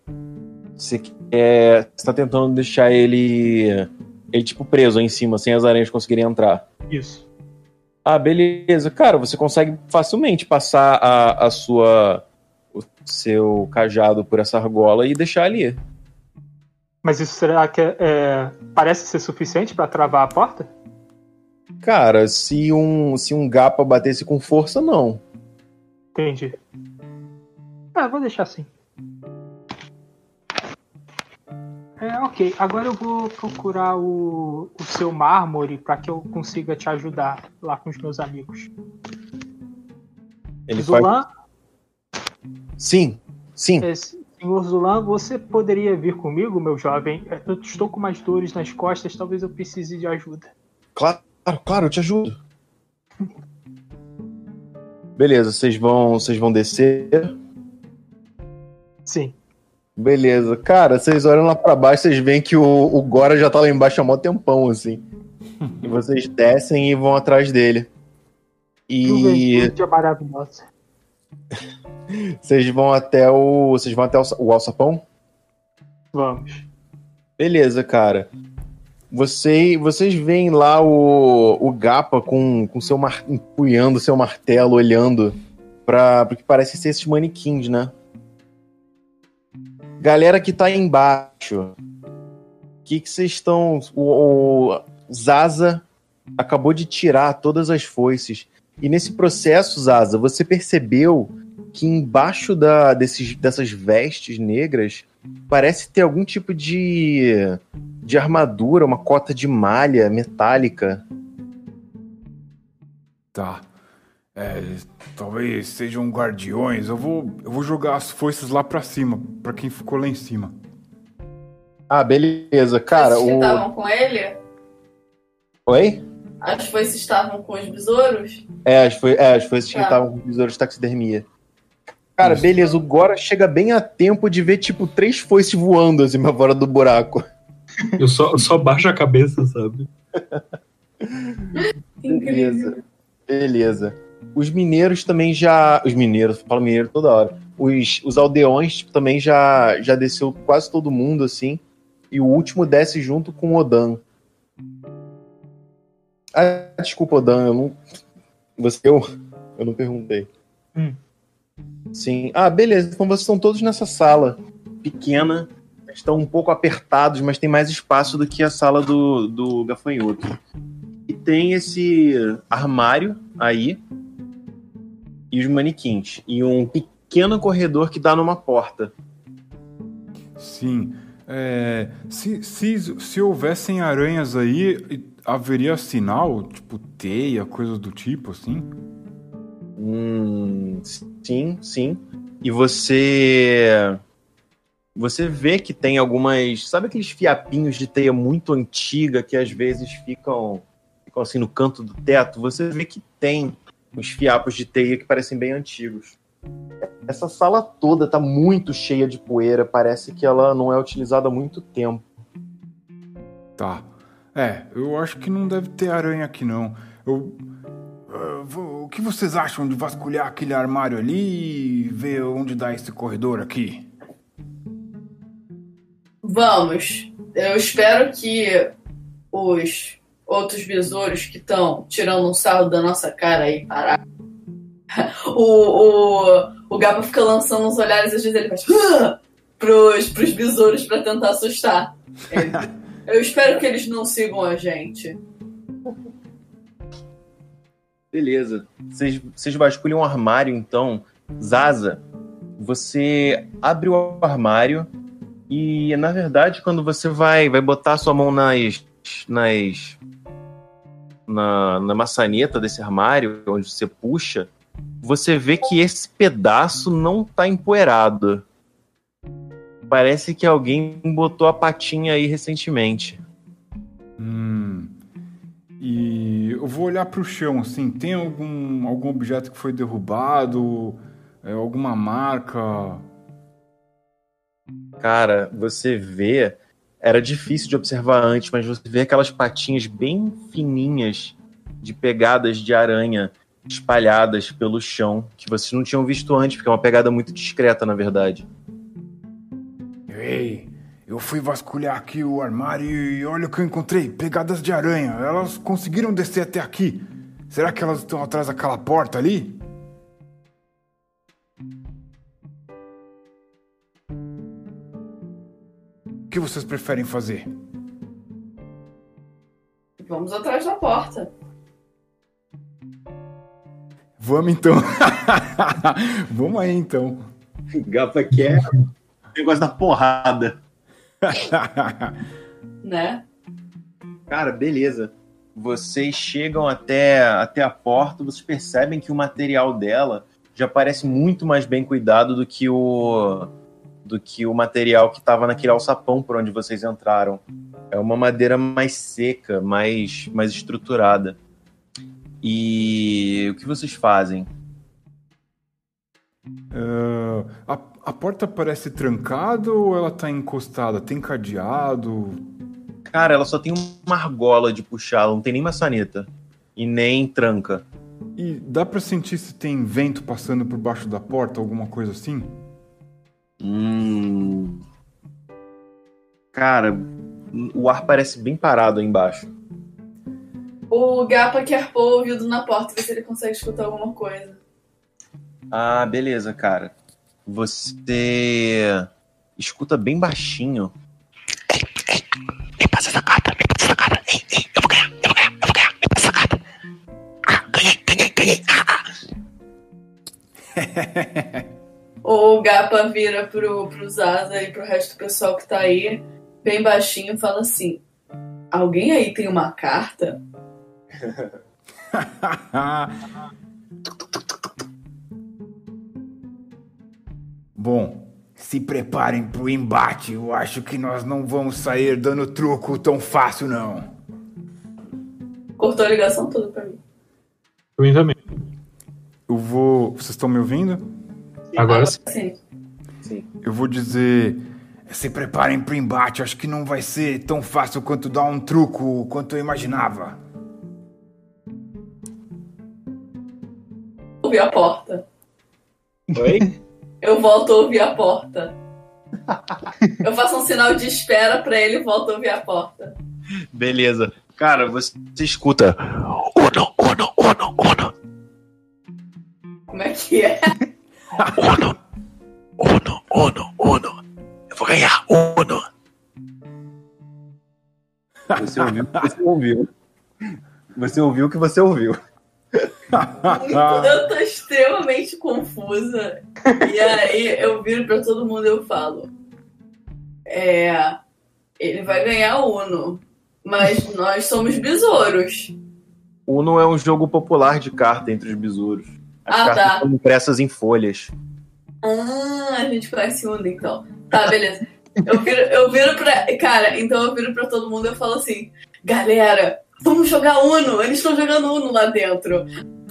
Você quer. Você tá tentando deixar ele. Ele, tipo, preso aí em cima, sem as aranhas conseguirem entrar. Isso. Ah, beleza. Cara, você consegue facilmente passar a, a sua. o seu cajado por essa argola e deixar ali. Mas isso será que é, é, parece ser suficiente para travar a porta? Cara, se um, se um gapa batesse com força, não. Entendi. Ah, vou deixar assim. É, ok. Agora eu vou procurar o, o seu mármore para que eu consiga te ajudar lá com os meus amigos. Ele faz. Zulan, Sim, sim. é, senhor Zulan, você poderia vir comigo, meu jovem? É, Eu estou com umas dores nas costas, talvez eu precise de ajuda. Claro, claro, eu te ajudo. Beleza, vocês vão, vocês vão descer. Sim. Beleza. Cara, vocês olham lá pra baixo, vocês veem que o, o Gora já tá lá embaixo há mó tempão, assim. e vocês descem e vão atrás dele. E é maravilhosa. *laughs* vocês vão até o. Vocês vão até o, o alçapão? Vamos. Beleza, cara. Você, vocês veem lá o, o Gapa com, com seu mar, empunhando seu martelo, olhando para o que parece ser esses manequins, né? Galera que tá aí embaixo, o que vocês estão... O, o Zaza acabou de tirar todas as foices. E nesse processo, Zaza, você percebeu que embaixo da, desses, dessas vestes negras parece ter algum tipo de, de armadura, uma cota de malha metálica. Tá. É, talvez sejam guardiões. Eu vou, eu vou jogar as foices lá pra cima, pra quem ficou lá em cima. Ah, beleza. Cara, Vocês o. estavam com ele? Oi? As foices estavam com os besouros? É, as, foi, é, as foices que Tá. estavam com besouros de taxidermia. Cara, Isso. beleza. O Gora chega bem a tempo de ver, tipo, três foices voando assim pra fora do buraco. Eu só, eu só baixo a cabeça, sabe? Incrível. Beleza. Os mineiros também já. Os mineiros, falo mineiro toda hora. Os, os aldeões tipo, também já, já desceu quase todo mundo, assim. E o último desce junto com o Odan. Ah, desculpa, Odan, eu não. Você, eu, eu não perguntei. Hum. Sim. Ah, beleza. Então vocês estão todos nessa sala pequena. Estão um pouco apertados, mas tem mais espaço do que a sala do, do gafanhoto. E tem esse armário aí. E os manequins. E um pequeno corredor que dá numa porta. Sim. É, se, se, se houvessem aranhas aí, haveria sinal, tipo teia, coisas do tipo, assim? Hum, sim, sim. E você. Você vê que tem algumas. Sabe aqueles fiapinhos de teia muito antiga que às vezes ficam, ficam assim no canto do teto? Você vê que tem uns fiapos de teia que parecem bem antigos. Essa sala toda tá muito cheia de poeira. Parece que ela não é utilizada há muito tempo. Tá. É, eu acho que não deve ter aranha aqui, não. Eu. vou- o que vocês acham de vasculhar aquele armário ali e ver onde dá esse corredor aqui? Vamos. Eu espero que os outros besouros que estão tirando um sarro da nossa cara aí parar. O, o, o Gapa fica lançando uns olhares, às vezes ele faz "Ah!" pros, pros besouros pra tentar assustar. Eu espero que eles não sigam a gente. Beleza. Vocês, vasculham um armário, então. Zaza, você abre o armário e, na verdade, quando você vai, vai botar sua mão nas. nas na, na maçaneta desse armário, onde você puxa, você vê que esse pedaço não tá empoeirado. Parece que alguém botou a patinha aí recentemente. Hum. E eu vou olhar pro chão, assim, tem algum, algum objeto que foi derrubado? É, alguma marca? Cara, você vê. Era difícil de observar antes, mas você vê aquelas patinhas bem fininhas de pegadas de aranha espalhadas pelo chão, que vocês não tinham visto antes, porque é uma pegada muito discreta, na verdade. Ei, eu fui vasculhar aqui o armário e olha o que eu encontrei: pegadas de aranha. Elas conseguiram descer até aqui. Será que elas estão atrás daquela porta ali? Que vocês preferem fazer? Vamos atrás da porta. Vamos então. *laughs* Vamos aí então. Gapa quer negócio da porrada. *laughs* Né? Cara, beleza. Vocês chegam até, até a porta, vocês percebem que o material dela já parece muito mais bem cuidado do que o do que o material que estava naquele alçapão por onde vocês entraram. É uma madeira mais seca, mais mais estruturada. E o que vocês fazem? Ah, a, a porta parece trancada ou ela tá encostada? Tem cadeado? Cara, ela só tem uma argola de puxar, ela não tem nem maçaneta e nem tranca. E dá pra sentir se tem vento passando por baixo da porta, alguma coisa assim? Hum. Cara, o ar parece bem parado aí embaixo. O Gapa quer pôr o ouvido na porta, ver se ele consegue escutar alguma coisa. Ah, beleza, cara. Você escuta bem baixinho. Me passa essa carta, me passa essa carta. Ei, ei, eu vou ganhar, eu vou ganhar, eu vou ganhar. Me passa essa carta. Ah, ganhei, ganhei, ganhei. Ah, ah. *laughs* o Gapa vira pro, pro Zaza e pro resto do pessoal que tá aí, bem baixinho, e fala assim: Alguém aí tem uma carta? *laughs* Bom, se preparem pro embate. Eu acho que nós não vamos sair dando truco tão fácil, não. Cortou a ligação toda pra mim. Pra mim também. Eu vou. Vocês estão me ouvindo? Agora sim. Sim. Eu vou dizer. Se preparem pro embate. Acho que não vai ser tão fácil quanto dar um truco quanto eu imaginava. Ouvi a porta. Oi? Eu volto a ouvir a porta. Eu faço um sinal de espera pra ele e volto a ouvir a porta. Beleza. Cara, você, você escuta. Uno, uno, uno, uno, Como é que é? Uno, uno, uno, uno. Eu vou ganhar, uno. Você ouviu o que você ouviu. Você ouviu o que você ouviu. Eu tô extremamente confusa. E aí eu viro pra todo mundo e eu falo. É. Ele vai ganhar Uno. Mas nós somos besouros. Uno é um jogo popular de carta entre os besouros. As Ah, cartas tá. são impressas em folhas. Ah, a gente conhece Uno então. Tá, beleza. Eu viro, eu viro pra. Cara, então eu viro pra todo mundo e eu falo assim: galera, vamos jogar Uno. Eles estão jogando Uno lá dentro.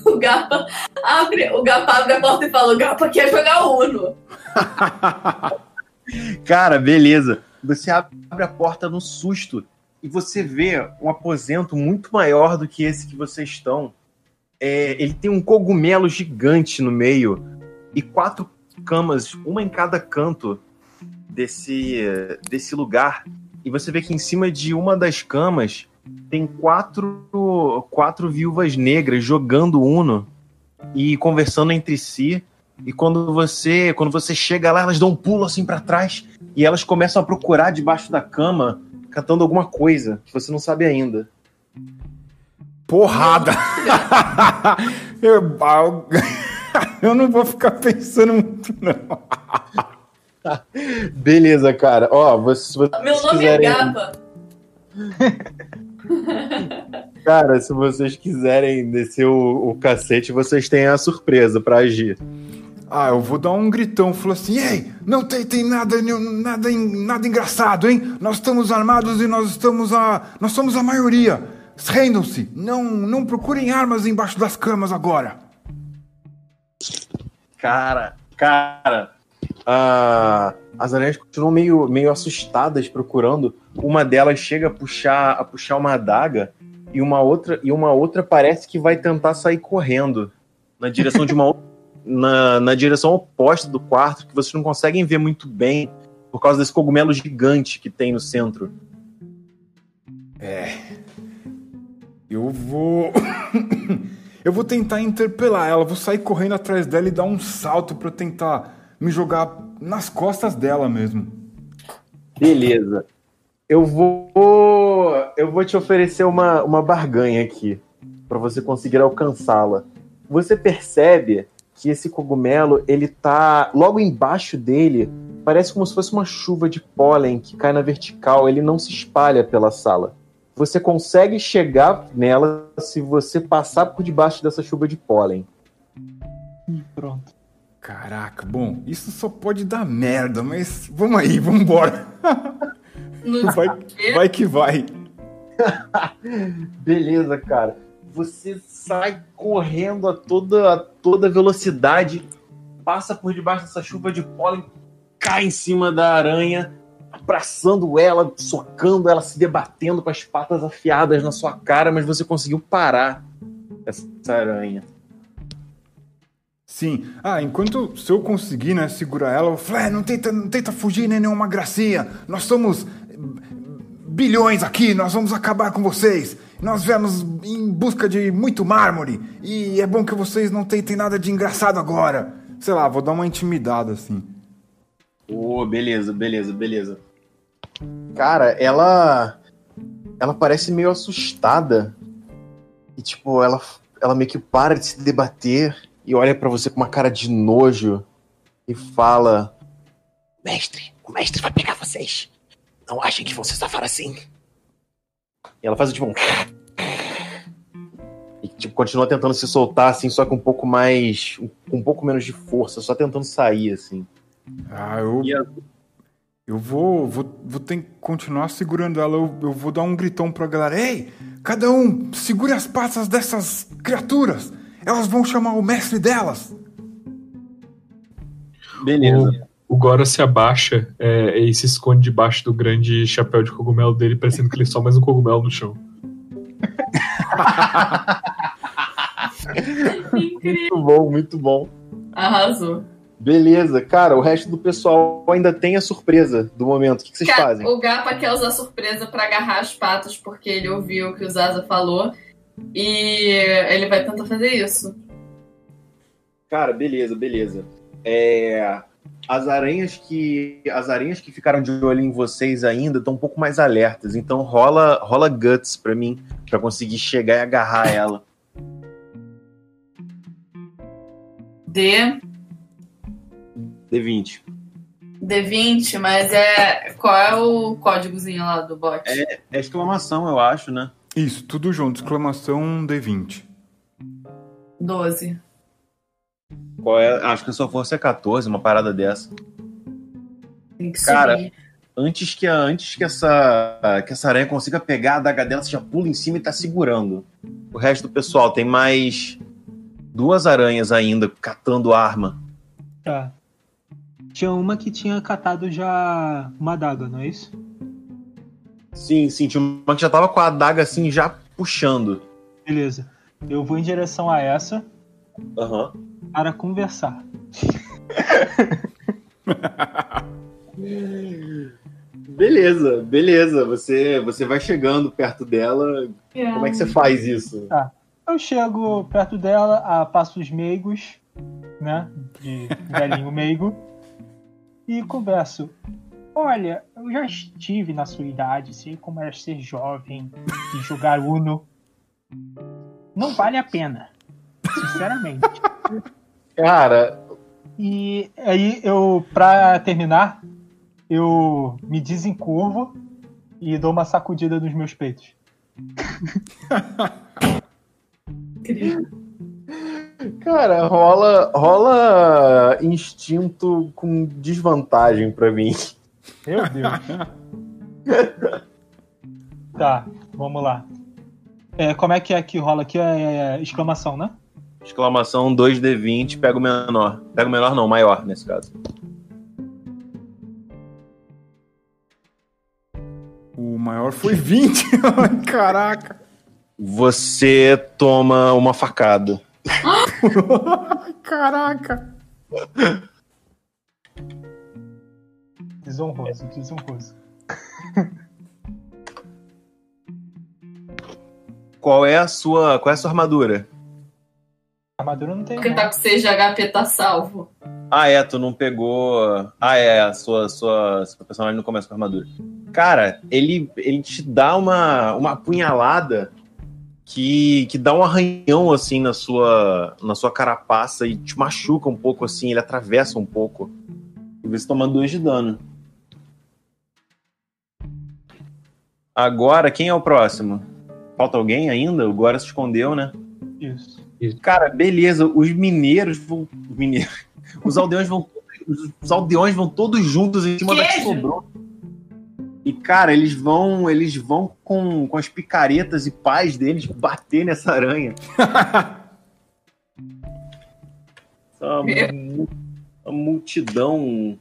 O Gapa abre, o Gapa abre a porta e fala: o Gapa quer jogar Uno. *laughs* Cara, beleza. Você abre a porta no susto e você vê um aposento muito maior do que esse que vocês estão. É, ele tem um cogumelo gigante no meio e quatro camas, uma em cada canto desse, desse lugar. E você vê que em cima de uma das camas tem quatro, quatro viúvas negras jogando Uno e conversando entre si. E quando você, quando você chega lá, elas dão um pulo assim pra trás e elas começam a procurar debaixo da cama, cantando alguma coisa que você não sabe ainda. Porrada! *laughs* eu, *laughs* eu não vou ficar pensando muito, não. *laughs* Beleza, cara. Ó, vocês, se vocês Meu nome quiserem, é Gapa. cara, se vocês quiserem descer o, o cacete, vocês têm a surpresa pra agir. Ah, eu vou dar um gritão, falou assim: Ei, não tem, tem nada, nada, nada engraçado, hein? Nós estamos armados e nós estamos a. Nós somos a maioria. Rendam-se. Não, não procurem armas embaixo das camas agora. Cara, cara, ah, as aranhas continuam meio, meio assustadas procurando. Uma delas chega a puxar, a puxar uma adaga e uma outra e uma outra parece que vai tentar sair correndo na direção de uma *laughs* na, na direção oposta do quarto que vocês não conseguem ver muito bem por causa desse cogumelo gigante que tem no centro. Eu vou. *coughs* eu vou tentar interpelar ela, vou sair correndo atrás dela e dar um salto eu tentar me jogar nas costas dela mesmo. Beleza. Eu vou eu vou te oferecer uma, uma barganha aqui para você conseguir alcançá-la. Você percebe que esse cogumelo, ele tá logo embaixo dele, parece como se fosse uma chuva de pólen que cai na vertical, ele não se espalha pela sala. Você consegue chegar nela se você passar por debaixo dessa chuva de pólen. Pronto. Caraca, bom, isso só pode dar merda, mas vamos aí, vamos embora. *laughs* Vai, vai que vai. *laughs* Beleza, cara. Você sai correndo a toda, a toda velocidade, passa por debaixo dessa chuva de pólen, cai em cima da aranha, abraçando ela, socando ela, se debatendo com as patas afiadas na sua cara, mas você conseguiu parar essa aranha. Sim. Ah, enquanto se eu conseguir, né, segurar ela, eu falei, "É, não tenta, não tenta fugir nem nenhuma gracinha. Nós somos bilhões aqui, nós vamos acabar com vocês. Nós viemos em busca de muito mármore e é bom que vocês não tentem nada de engraçado agora. Sei lá, vou dar uma intimidada assim. Ô, beleza, beleza, beleza. Cara, ela. Ela parece meio assustada. E, tipo, ela, ela meio que para de se debater e olha pra você com uma cara de nojo. e fala: Mestre, o mestre vai pegar vocês. Não achem que vão se safar assim. E ela faz tipo um. E tipo, continua tentando se soltar, assim, só com um pouco mais. com um pouco menos de força, só tentando sair, assim. Ah, eu. E a- Eu vou, vou, vou ter que continuar segurando ela. Eu, eu vou dar um gritão pra galera. Ei, cada um, segure as patas dessas criaturas. Elas vão chamar o mestre delas. Beleza. O Gora se abaixa é, e se esconde debaixo do grande chapéu de cogumelo dele, parecendo que ele é só mais um cogumelo no chão. Incrível. *laughs* Muito bom, muito bom. Arrasou. Beleza, cara, o resto do pessoal ainda tem a surpresa do momento. O que, que vocês Cara, fazem? O Gapa quer usar surpresa pra agarrar as patas, porque ele ouviu o que o Zaza falou. E ele vai tentar fazer isso. Cara, beleza, beleza. É, as aranhas que as aranhas que ficaram de olho em vocês ainda estão um pouco mais alertas, então rola rola guts pra mim pra conseguir chegar e agarrar ela. D. D20. D20, mas é. Qual é o códigozinho lá do bot? É exclamação, eu acho, né? Isso, tudo junto. Exclamação D20. 12. Qual é? Acho que a sua força é 14, uma parada dessa. Tem que Cara, subir. Antes que a, antes que essa que essa aranha consiga pegar a adaga dela, você já pula em cima e tá segurando. O resto do pessoal tem mais duas aranhas ainda catando arma. Tá. Tinha uma que tinha catado já uma adaga, não é isso? Sim, sim, tinha uma que já tava com a adaga assim já puxando. Beleza. Eu vou em direção a essa Aham. para conversar. *laughs* Beleza, beleza. Você, você vai chegando perto dela. Como é que você faz isso? Eu chego perto dela a passos meigos, né? De velhinho meigo. E converso. Olha, eu já estive na sua idade, sei como é ser jovem e jogar Uno. Não vale a pena. Sinceramente. Cara, E aí eu, pra terminar, eu me desencurvo e dou uma sacudida nos meus peitos. *laughs* cara, rola, rola instinto com desvantagem pra mim. Meu Deus. *laughs* tá, vamos lá. É, como é que é que rola aqui? É, é exclamação, né? Exclamação 2D20, pega o menor. Pega o menor não, maior nesse caso. O maior foi 20. *laughs* Ai, Caraca. Você toma uma facada. *laughs* Caraca. Desonroso, desonroso. Qual é a sua, qual é a sua armadura? Armadura não tem. Porque não. tá com 6 de HP, tá salvo. Ah, é, tu não pegou. Ah, é, a sua, sua, seu personagem não começa com armadura. Cara, ele, ele te dá uma, uma apunhalada que, que dá um arranhão assim na sua, na sua carapaça e te machuca um pouco assim, ele atravessa um pouco. E você toma dois de dano. Agora, quem é o próximo? Falta alguém ainda? O Gora se escondeu, né? Isso. Cara, beleza. Os mineiros vão. Os mineiros. *laughs* Os aldeões vão. Os aldeões vão todos juntos em cima da que sobrou. E, cara, eles vão. Eles vão com, com as picaretas e pás deles bater nessa aranha. Essa mu- uma multidão.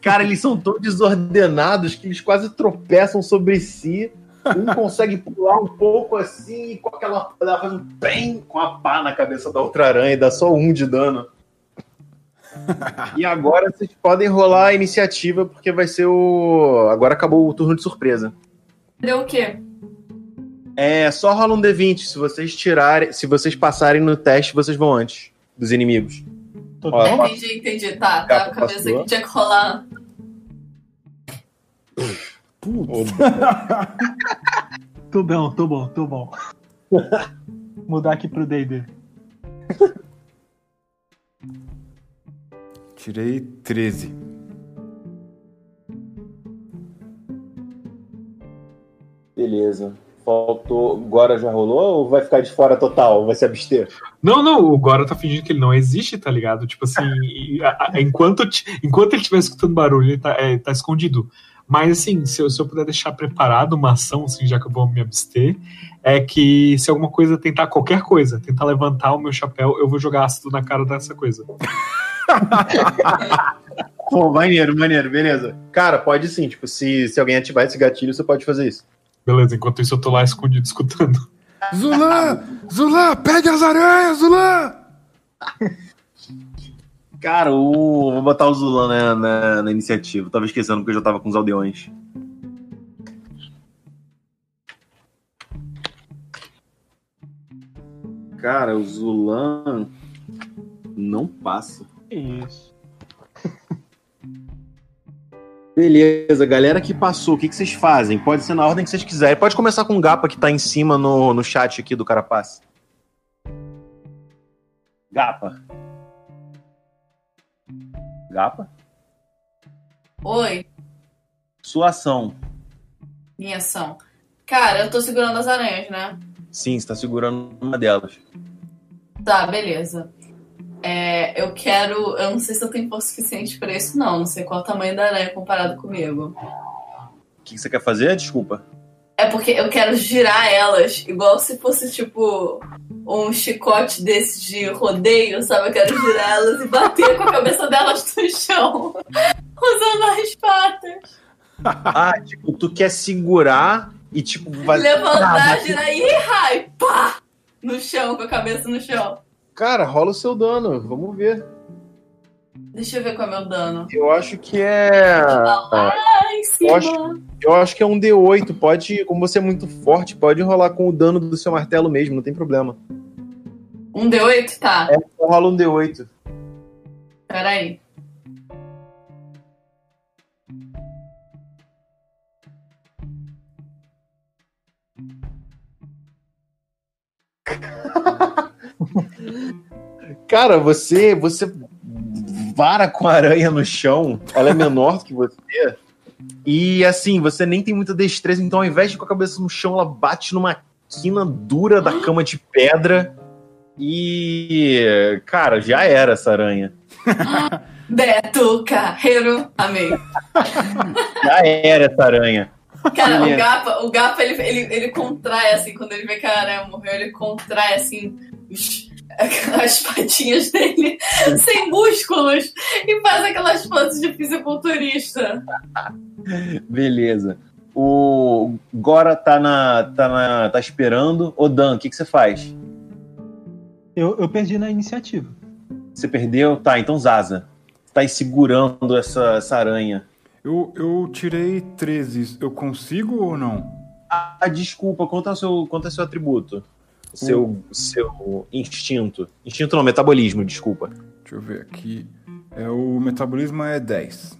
Cara, eles são tão desordenados que eles quase tropeçam sobre si. Um consegue pular um pouco assim e com aquela. ela faz um bem com a pá na cabeça da outra aranha e dá só um de dano. *laughs* E agora vocês podem rolar a iniciativa, porque vai ser o. Agora acabou o turno de surpresa. Deu o quê? É, só rola um D20. Se vocês tirarem. Se vocês passarem no teste, vocês vão antes dos inimigos. Todo Ó, bom? Entendi, entendi. Tá, tá. Capa A cabeça passou. que tinha que rolar. *laughs* Tô bom, tô bom, tô bom. *laughs* Mudar aqui pro D&D. Tirei 13. Beleza. Faltou. Agora já rolou ou vai ficar de fora total? Vai se abster? Não, não, o Gora tá fingindo que ele não existe, tá ligado? Tipo assim, *laughs* enquanto, enquanto ele estiver escutando barulho, ele tá, é, tá escondido. Mas assim, se eu, se eu puder deixar preparado uma ação, assim, já que eu vou me abster, é que se alguma coisa tentar qualquer coisa, tentar levantar o meu chapéu, eu vou jogar ácido na cara dessa coisa. *laughs* Pô, maneiro, maneiro, beleza. Cara, pode sim. Tipo, se, se alguém ativar esse gatilho, você pode fazer isso. Beleza, enquanto isso eu tô lá escondido escutando. Zulan! Zulan, pegue as aranhas, Zulan! *laughs* Cara, o... vou botar o Zulan na, na, na iniciativa. Tava esquecendo porque eu já tava com os aldeões. Cara, o Zulan não passa. Isso. Beleza, galera que passou, o que, que vocês fazem? Pode ser na ordem que vocês quiserem. Pode começar com o Gapa que tá em cima no, no chat aqui do Carapace. Gapa. Gapa? Oi, Sua ação. minha ação. Cara, eu tô segurando as aranhas, né? Sim, você tá segurando uma delas. Tá, beleza. É, eu quero. Eu não sei se eu tenho força suficiente pra isso, não. Não sei qual o tamanho da aranha comparado comigo. O que, que você quer fazer? Desculpa. É porque eu quero girar elas igual se fosse tipo um chicote desse de rodeio, sabe? Eu quero girar elas e bater com a cabeça delas no chão, *laughs* usando as patas. Ah, tipo, tu quer segurar e, tipo, vai. Levantar, girar e rai, pá! No chão, com a cabeça no chão. Cara, rola o seu dano. Vamos ver. Deixa eu ver qual é o meu dano. Eu acho que é. Lá em cima. Eu acho- Eu acho que é um D8. Pode, como você é muito forte, pode rolar com o dano do seu martelo mesmo, não tem problema. Um D8? Tá. É, rola um D8. Peraí. *laughs* Cara, você, você vara com a aranha no chão. Ela é menor do que você. E assim, você nem tem muita destreza, então ao invés de com a cabeça no chão, ela bate numa quina dura da cama de pedra. E. Cara, já era essa aranha. *laughs* Beto Carreiro. Amei. *laughs* Já era essa aranha. Cara, Sim, é. o Gapa, o Gapa ele, ele, ele contrai assim, quando ele vê que a aranha morreu, ele contrai assim os- as *laughs* patinhas dele sem músculos e faz aquelas fotos de fisiculturista. Beleza. O Gora tá na. tá, na, tá esperando. Odan, o que, que você faz? Eu, eu perdi na iniciativa. Você perdeu? Tá, então Zaza. Você tá aí segurando essa, essa aranha. Eu, eu tirei 13. Eu consigo ou não? Ah, desculpa, quanto é o seu, quanto é o seu atributo? Seu, seu instinto. Instinto não, metabolismo, desculpa. Deixa eu ver aqui. É, o metabolismo é 10.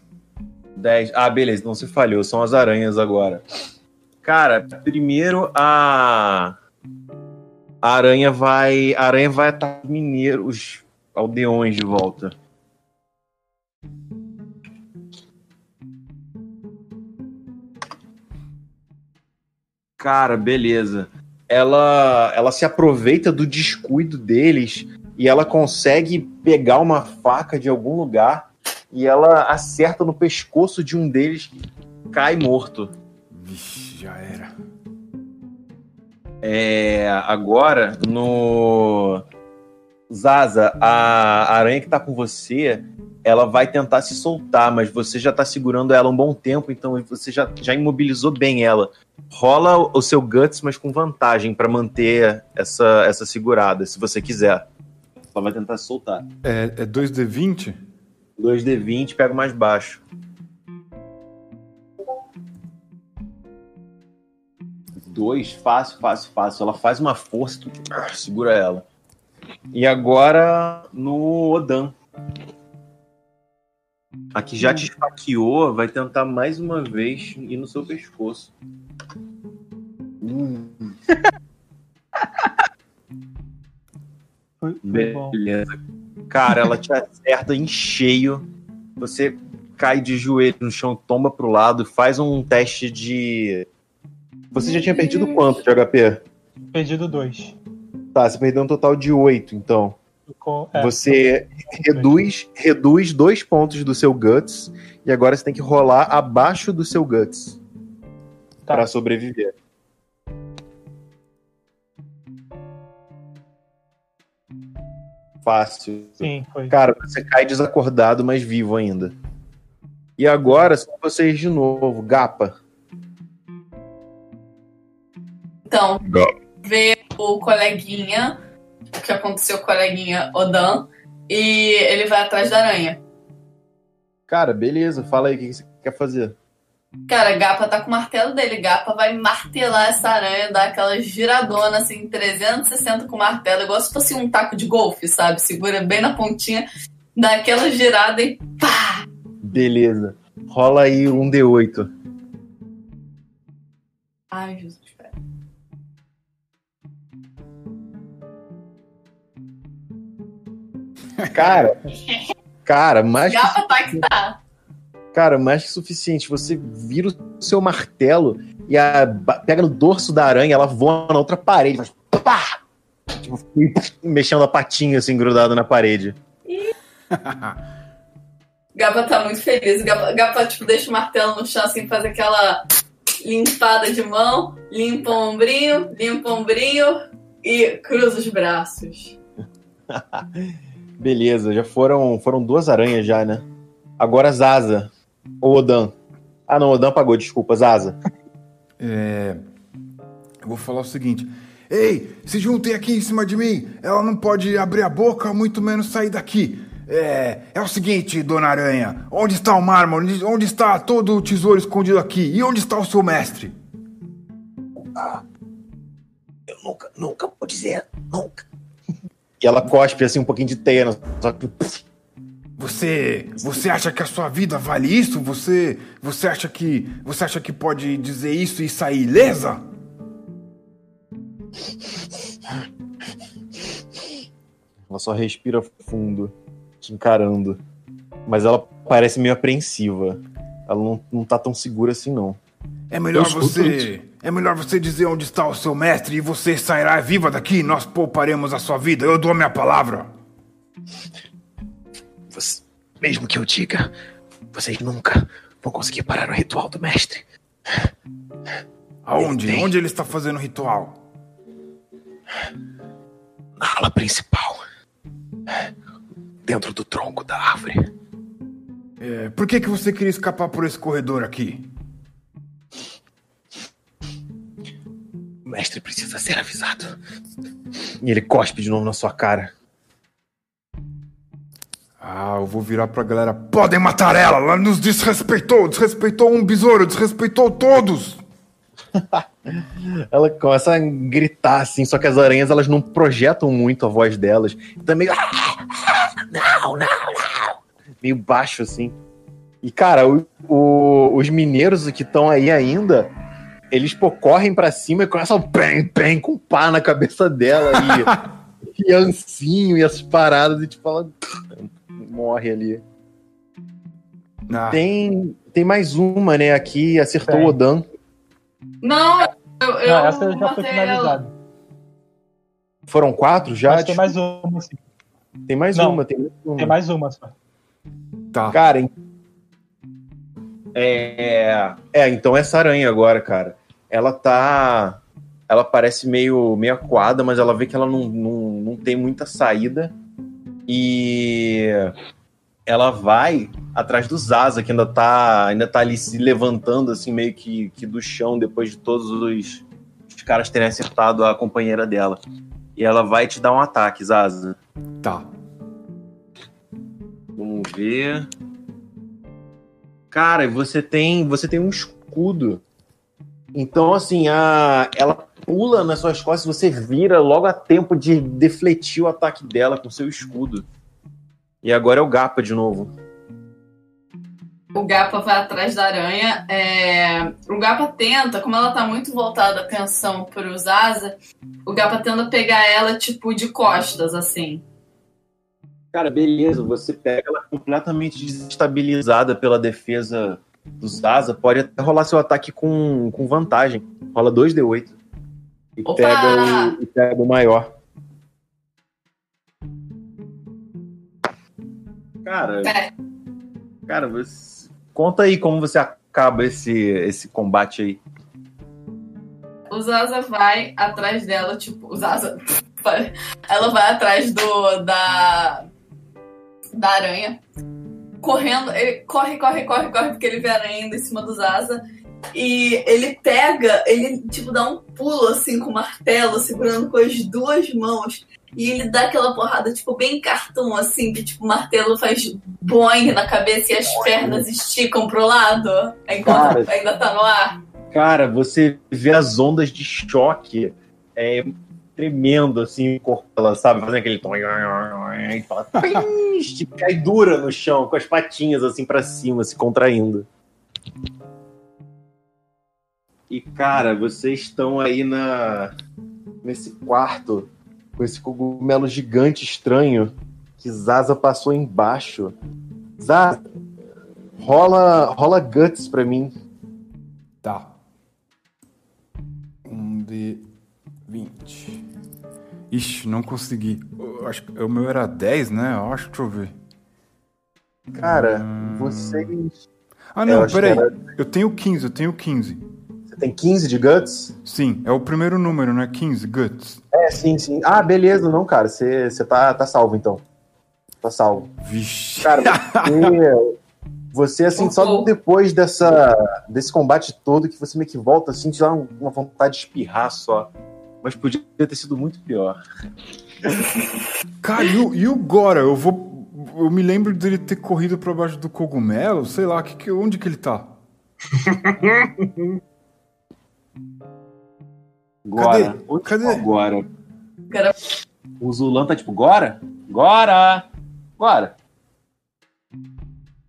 10. Ah, beleza, então você falhou. São as aranhas agora. Cara, primeiro a. A aranha vai. A aranha vai atacar os mineiros, os aldeões de volta. Cara, beleza. Ela, ela se aproveita do descuido deles e ela consegue pegar uma faca de algum lugar e ela acerta no pescoço de um deles que cai morto. Vixe, já era. É, agora, no. Zaza, a aranha que tá com você, ela vai tentar se soltar, mas você já tá segurando ela um bom tempo, então você já, já imobilizou bem ela. Rola o seu guts, mas com vantagem pra manter essa, essa segurada, se você quiser. Ela vai tentar soltar. É, é 2D20? 2D20, pega o mais baixo. Dois, fácil, fácil, fácil. Ela faz uma força, tu ah, segura ela. E agora no Odan. A que já te esfaqueou vai tentar mais uma vez ir no seu pescoço. Hum, Foi, foi bom. beleza. Cara, ela te acerta em cheio. Você cai de joelho no chão, tomba pro lado, faz um teste de. Você já tinha perdido quanto de HP? Perdido dois. Tá, você perdeu um total de 8, então. Com- é, você reduz, reduz dois pontos do seu Guts e agora você tem que rolar abaixo do seu Guts Tá. pra sobreviver. Fácil. Sim, foi. Cara, você cai desacordado, mas vivo ainda. E agora são vocês de novo. Gapa. Então, vê o coleguinha, o que aconteceu com o coleguinha Odan, e ele vai atrás da aranha. Cara, beleza. Fala aí o que você quer fazer. Cara, Gapa tá com o martelo dele. Gapa vai martelar essa aranha, dar aquela giradona assim, 360 com o martelo, igual se fosse um taco de golfe, sabe? Segura bem na pontinha, dá aquela girada e pá! Beleza. Rola aí um D8. Ai, Jesus, Cara. Cara, mais que Gapa tá que tá. Cara, mais que suficiente. Você vira o seu martelo e a, pega no dorso da aranha, ela voa na outra parede. Faz pá! Tipo, *laughs* mexendo a patinha assim, grudada na parede. *laughs* Gapa tá muito feliz. Gapa, Gapa, tipo, deixa o martelo no chão, assim, faz aquela limpada de mão, limpa o ombrinho, limpa o ombrinho e cruza os braços. *laughs* Beleza, já foram, foram duas aranhas já, né? Agora Zaza. Ou Odan. Ah, não, Odan pagou, desculpa, Zaza. *laughs* É. Eu vou falar o seguinte. Ei, se juntem aqui em cima de mim. Ela não pode abrir a boca, muito menos sair daqui. É, é o seguinte, dona Aranha. Onde está o mármore? Onde está todo o tesouro escondido aqui? E onde está o seu mestre? Eu nunca, nunca vou dizer, nunca. E ela cospe assim um pouquinho de teia. Só que. Você, você acha que a sua vida vale isso? Você, você acha que, você acha que pode dizer isso e sair ilesa? Ela só respira fundo, te encarando. Mas ela parece meio apreensiva. Ela não, não tá tão segura assim, não. É melhor você, é melhor você dizer onde está o seu mestre e você sairá viva daqui. Nós pouparemos a sua vida. Eu dou minha palavra. Você- mesmo que eu diga, vocês nunca vão conseguir parar o ritual do mestre. Aonde? Onde ele está fazendo o ritual? Na ala principal. Dentro do tronco da árvore. É, por que, que você queria escapar por esse corredor aqui? O mestre precisa ser avisado. E ele cospe de novo na sua cara. Ah, eu vou virar pra galera. Podem matar ela! Ela nos desrespeitou! Desrespeitou um besouro! Desrespeitou todos! *laughs* Ela começa a gritar assim, só que as aranhas elas não projetam muito a voz delas. Tá meio. Não, não, não. meio baixo assim. E cara, o- o- os mineiros que estão aí ainda, eles pô, correm pra cima e começam pem, pem com pá na cabeça dela e *laughs* fiancinho e as paradas e tipo ela morre ali. Ah, Tem tem mais uma, né, aqui acertou Tem. o Odan. Não, eu, eu Não, essa já foi finalizada. Foram quatro já? Mas tem mais uma, assim. Tem mais Não. uma, tem mais uma. Tem mais uma só. tá. Cara, em- é, é, então essa aranha agora, cara, ela tá, ela parece meio, meio acuada, mas ela vê que ela não, não, não tem muita saída e ela vai atrás do Zaza, que ainda tá, ainda tá ali se levantando, assim, meio que, que do chão, depois de todos os, os caras terem acertado a companheira dela. E ela vai te dar um ataque, Zaza. Tá. Vamos ver. Cara, você tem, você tem um escudo. Então, assim, a, ela pula nas suas costas, você vira logo a tempo de defletir o ataque dela com seu escudo. E agora é o Gapa de novo. O Gapa vai atrás da aranha. é, O Gapa tenta, como ela tá muito voltada a atenção pro Zaza, o Gapa tenta pegar ela, tipo, de costas, assim. Cara, beleza, você pega ela completamente desestabilizada pela defesa do Zaza, pode até rolar seu ataque com, com vantagem. Rola 2d8. E Opa! pega, o, e pega o maior. Cara, É. cara, você... conta aí como você acaba esse, esse combate aí. O Zaza vai atrás dela, tipo, o Zaza. *laughs* Ela vai atrás do. da. da aranha. Correndo, ele corre, corre, corre, corre, porque ele vê a aranha em cima do Zaza. E ele pega, ele tipo dá um pulo assim com o martelo, segurando com as duas mãos. E ele dá aquela porrada, tipo, bem cartão, assim, que tipo, o martelo faz boing na cabeça e as pernas esticam pro lado. Enquanto ainda tá no ar. Cara, você vê as ondas de choque é, tremendo assim, o corpo dela, sabe? Fazendo aquele tom. E fala, cai *laughs* dura no chão, com as patinhas assim pra cima, se contraindo. E, cara, vocês estão aí na nesse quarto com esse cogumelo gigante estranho que Zaza passou embaixo. Zaza, rola, rola guts pra mim. Tá. Um de 20. Ixi, não consegui. Eu acho que o meu era 10, né? Eu acho, deixa eu ver. Cara, Hum. vocês. Ah, Eu não, que peraí. era- Eu tenho 15, eu tenho 15. Você tem 15 de guts? Sim, é o primeiro número, né? 15, guts. É, sim, sim. Ah, beleza, não, cara. Você, você tá, tá salvo então. Tá salvo. Vixe. Cara, *laughs* você. Você, assim, só depois dessa, desse combate todo que você meio que volta, assim, te dá um- uma vontade de espirrar só. Mas podia ter sido muito pior. *laughs* Cara, e o, e o Gora? Eu vou. Eu me lembro dele ter corrido pra baixo do cogumelo, sei lá, que, que, onde que ele tá? *laughs* Agora. Cadê? Onde Cadê? tá Agora. Cara, O Zulan tá tipo, Gora? Gora! Gora!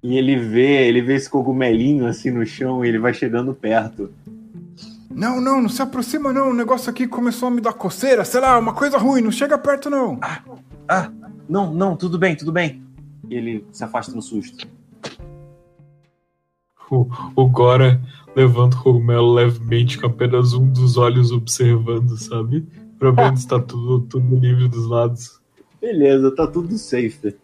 E ele vê, ele vê esse cogumelinho assim no chão e ele vai chegando perto. Não, não, não se aproxima não. O negócio aqui começou a me dar coceira, sei lá, uma coisa ruim, não chega perto não. Ah, não, não, tudo bem, tudo bem. E ele se afasta no susto. O, o Gora levanta o cogumelo levemente com apenas um dos olhos observando, sabe? Pra ver se tá tudo, tudo livre dos lados. Beleza, tá tudo safe.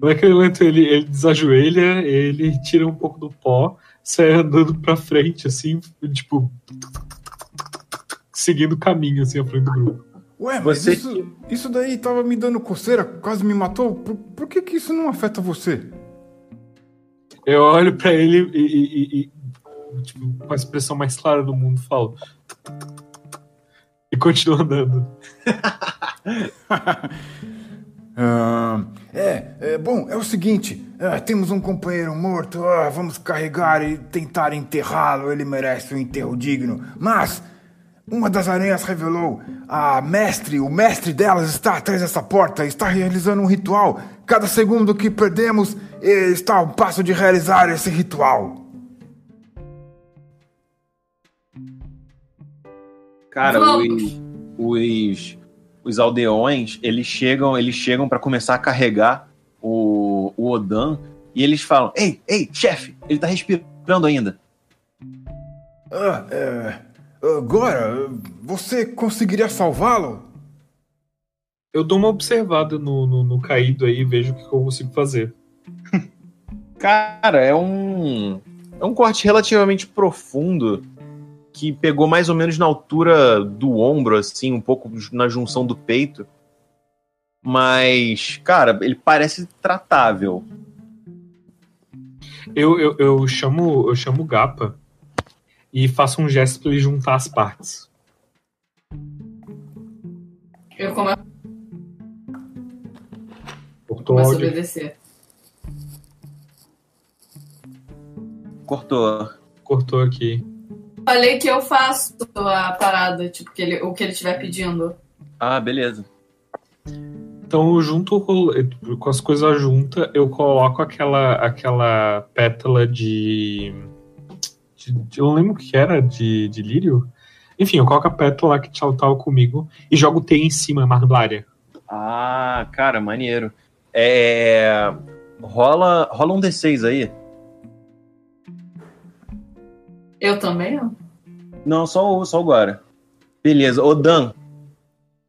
Naquele momento ele, ele desajoelha, ele tira um pouco do pó, sai andando pra frente, assim, tipo. Seguindo o caminho, assim, à frente do grupo. Ué, mas Você isso, isso daí tava me dando coceira, quase me matou. Por, por que que isso não afeta você? Eu olho pra ele e, e- e- e, tipo, com a expressão mais clara do mundo, falo. E continuo andando. *laughs* Ah, é, é, bom, é o seguinte: ah, temos um companheiro morto, ah, vamos carregar e tentar enterrá-lo, ele merece um enterro digno. Mas uma das aranhas revelou: a mestre, o mestre delas está atrás dessa porta, está realizando um ritual. Cada segundo que perdemos, ele está a um passo de realizar esse ritual. Cara, os, os, os aldeões, eles chegam, eles chegam para começar a carregar o, o Odan e eles falam: "Ei, ei, chefe, ele tá respirando ainda". Ah, é, agora, você conseguiria salvá-lo? Eu dou uma observada no, no, no caído aí e vejo o que eu consigo fazer. *laughs* Cara, é um é um corte relativamente profundo que pegou mais ou menos na altura do ombro, assim, um pouco na junção do peito. Mas, cara, ele parece tratável. Eu, eu, eu chamo eu chamo o Gapa e faço um gesto pra ele juntar as partes. eu começo, Cortou começo a obedecer. Cortou. Cortou aqui. Falei que eu faço a parada, tipo, que ele, o que ele estiver pedindo. Ah, beleza. Então, eu junto com com as coisas juntas, eu coloco aquela, aquela pétala de, de- de- Eu não lembro o que era, de, de lírio. Enfim, eu coloco a pétala que tchau tava comigo e jogo o T em cima, Mardária. Ah, cara, maneiro. É. Rola, rola um D6 aí. Eu também, ó. Não, só, o- só agora. Beleza. Ô, Dan,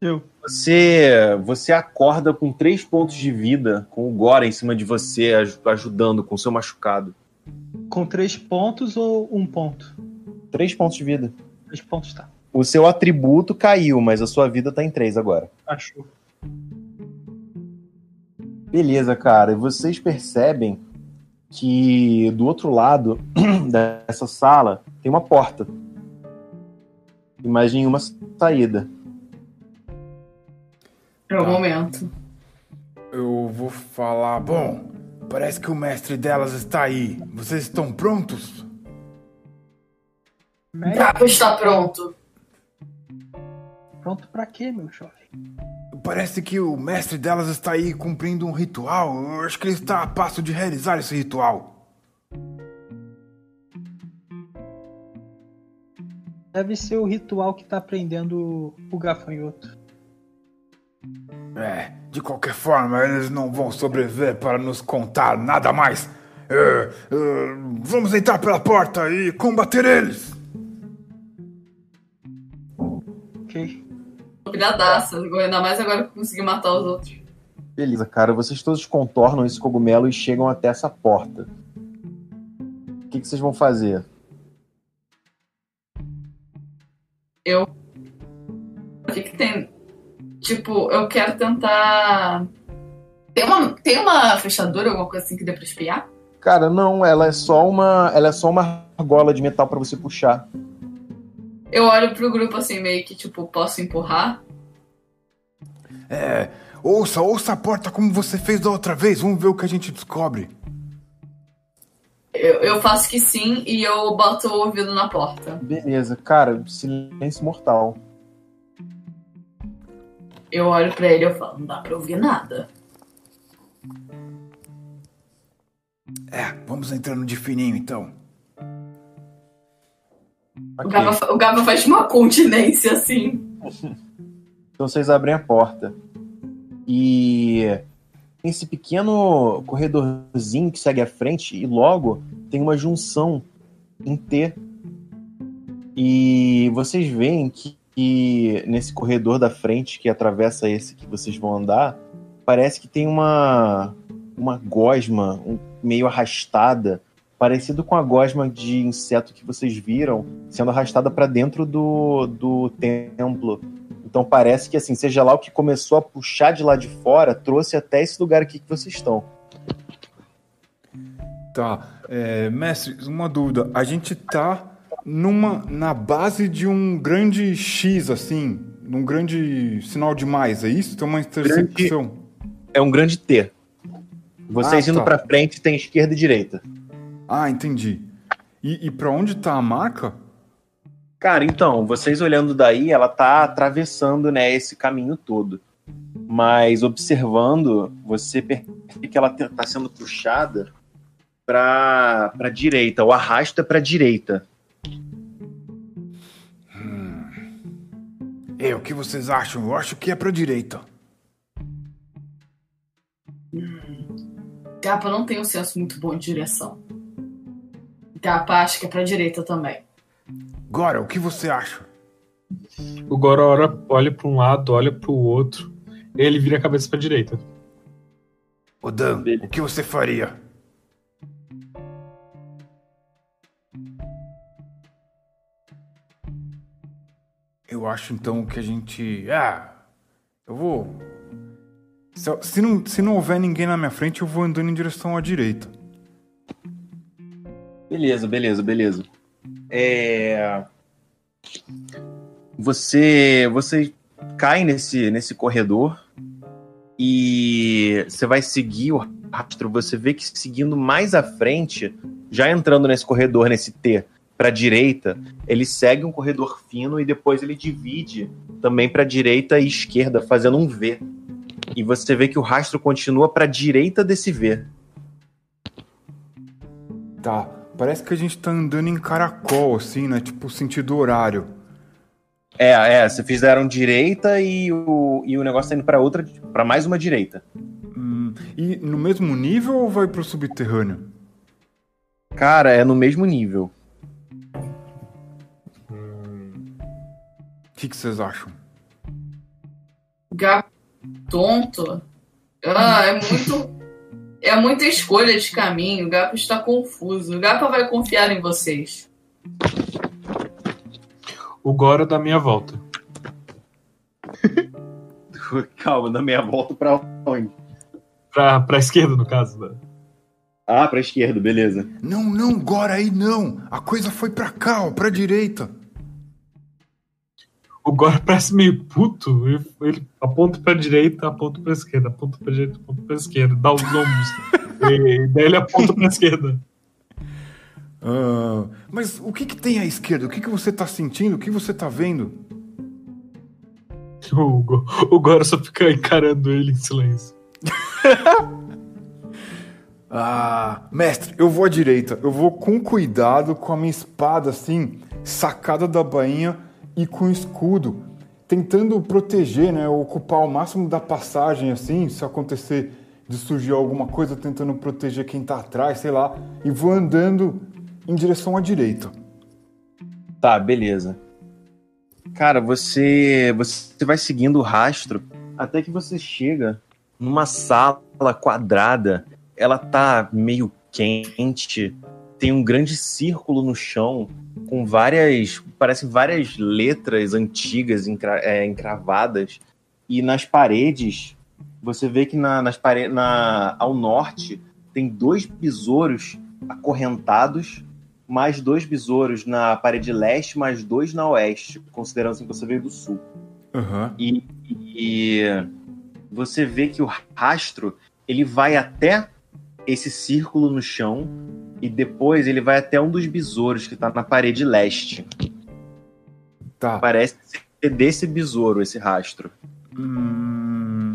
Eu. você, você acorda com três pontos de vida, com o Gora em cima de você, aj- ajudando com o seu machucado. Com três pontos ou um ponto? Três pontos de vida. Três pontos, tá. O seu atributo caiu, mas a sua vida tá em três agora. Achou. Beleza, cara. E vocês percebem que do outro lado *clears throat* dessa sala tem uma porta. Imagine uma saída. É o Tá. momento. Eu vou falar. Bom, parece que o mestre delas está aí. Vocês estão prontos? Gapa está pronto. pronto pra quê, meu jovem? Parece que o mestre delas está aí cumprindo um ritual. Eu acho que ele está a passo de realizar esse ritual. Deve ser o ritual que tá prendendo o gafanhoto. É, de qualquer forma, eles não vão sobreviver para nos contar nada mais. É, é, vamos entrar pela porta e combater eles. Ok. Pilhadaça. Ainda mais agora que eu consegui matar os outros. Beleza, cara. Vocês todos contornam esse cogumelo e chegam até essa porta. O que, que vocês vão fazer? Eu. O que que tem? Tipo, eu quero tentar. Tem uma, tem uma fechadura, alguma coisa assim que dê pra espiar? Cara, não, ela é só uma, ela é só uma argola de metal pra você puxar. Eu olho pro grupo assim, meio que, tipo, posso empurrar? É, ouça, ouça a porta como você fez da outra vez. Vamos ver o que a gente descobre. Eu, eu faço que sim e eu boto o ouvido na porta. Beleza, cara, silêncio mortal. Eu olho pra ele e eu falo, não dá pra ouvir nada. É, vamos entrando de fininho então. O Ok. Gaba, fa- o Gaba faz uma continência assim. *laughs* Então vocês abrem a porta. E tem esse pequeno corredorzinho que segue à frente e logo tem uma junção em T. E vocês veem que, que nesse corredor da frente que atravessa esse que vocês vão andar, parece que tem uma uma gosma um- meio arrastada, parecido com a gosma de inseto que vocês viram sendo arrastada para dentro do, do templo. Então parece que assim, seja lá o que começou a puxar de lá de fora, trouxe até esse lugar aqui que vocês estão. Tá, é, mestre, uma dúvida. A gente tá numa na base de um grande X assim, num grande sinal de mais, é isso? Tem uma intersecção. É um grande T. Vocês Ah, indo tá. pra frente tem esquerda e direita. Ah, entendi. E, e para onde tá a marca? Cara, então, vocês olhando daí, ela tá atravessando, né, esse caminho todo. Mas observando, você percebe que ela tá sendo puxada pra, pra direita. O arrasto é pra direita. É, o que vocês acham? Eu acho que é pra direita. Gapa não tem um senso muito bom de direção. Acha que é pra direita também. Agora, o que você acha? O Goro olha, olha pra um lado, olha pro outro. Ele vira a cabeça pra direita. Ô Dan, o que você faria? Eu acho então que a gente. Ah, eu vou. Se, se não, se não houver ninguém na minha frente, eu vou andando em direção à direita. Beleza, beleza, beleza. É... Você, você cai nesse, nesse corredor e você vai seguir o rastro. Você vê que seguindo mais à frente, já entrando nesse corredor, nesse T, para direita, ele segue um corredor fino e depois ele divide também para direita e esquerda, fazendo um V. E você vê que o rastro continua para direita desse V. Tá. Parece que a gente tá andando em caracol, assim, né? Tipo, sentido horário. É, é, vocês fizeram direita e o, e o negócio tá indo pra outra, para mais uma direita. Hum, E no mesmo nível ou vai pro subterrâneo? Cara, é no mesmo nível. O que, que vocês acham? Gato tonto. Ah, é muito. É muita escolha de caminho. O Gapa está confuso. O Gapa vai confiar em vocês. O Gora dá minha volta. *laughs* Calma, da meia volta pra onde? Pra, pra esquerda, no caso. Né? Ah, pra esquerda, beleza. Não, não, Gora aí não. A coisa foi pra cá, ó, pra direita. O Gora parece meio puto. Ele, ele aponta pra direita, aponta pra esquerda, aponta pra direita, aponta pra esquerda, dá os ombros. *laughs* e daí ele aponta pra esquerda. Ah, mas o que, que tem à esquerda? O que, que você tá sentindo? O que você tá vendo? O, Go- o Gora só fica encarando ele em silêncio. *laughs* Ah, mestre, eu vou à direita. Eu vou com cuidado, com a minha espada assim, sacada da bainha e com escudo, tentando proteger, né? Ocupar o máximo da passagem assim, se acontecer de surgir alguma coisa, tentando proteger quem tá atrás, sei lá, e vou andando em direção à direita. Tá, beleza. Cara, você você vai seguindo o rastro até que você chega numa sala quadrada. Ela tá meio quente, tem um grande círculo no chão com várias, parece várias letras antigas encra- é, encravadas e nas paredes você vê que na, nas paredes na, ao norte tem dois besouros acorrentados mais dois besouros na parede leste, mais dois na oeste, considerando assim que você veio do sul. Aham. E, e você vê que o rastro ele vai até esse círculo no chão e depois ele vai até um dos besouros que tá na parede leste. Tá. Parece ser desse besouro esse rastro. Hum...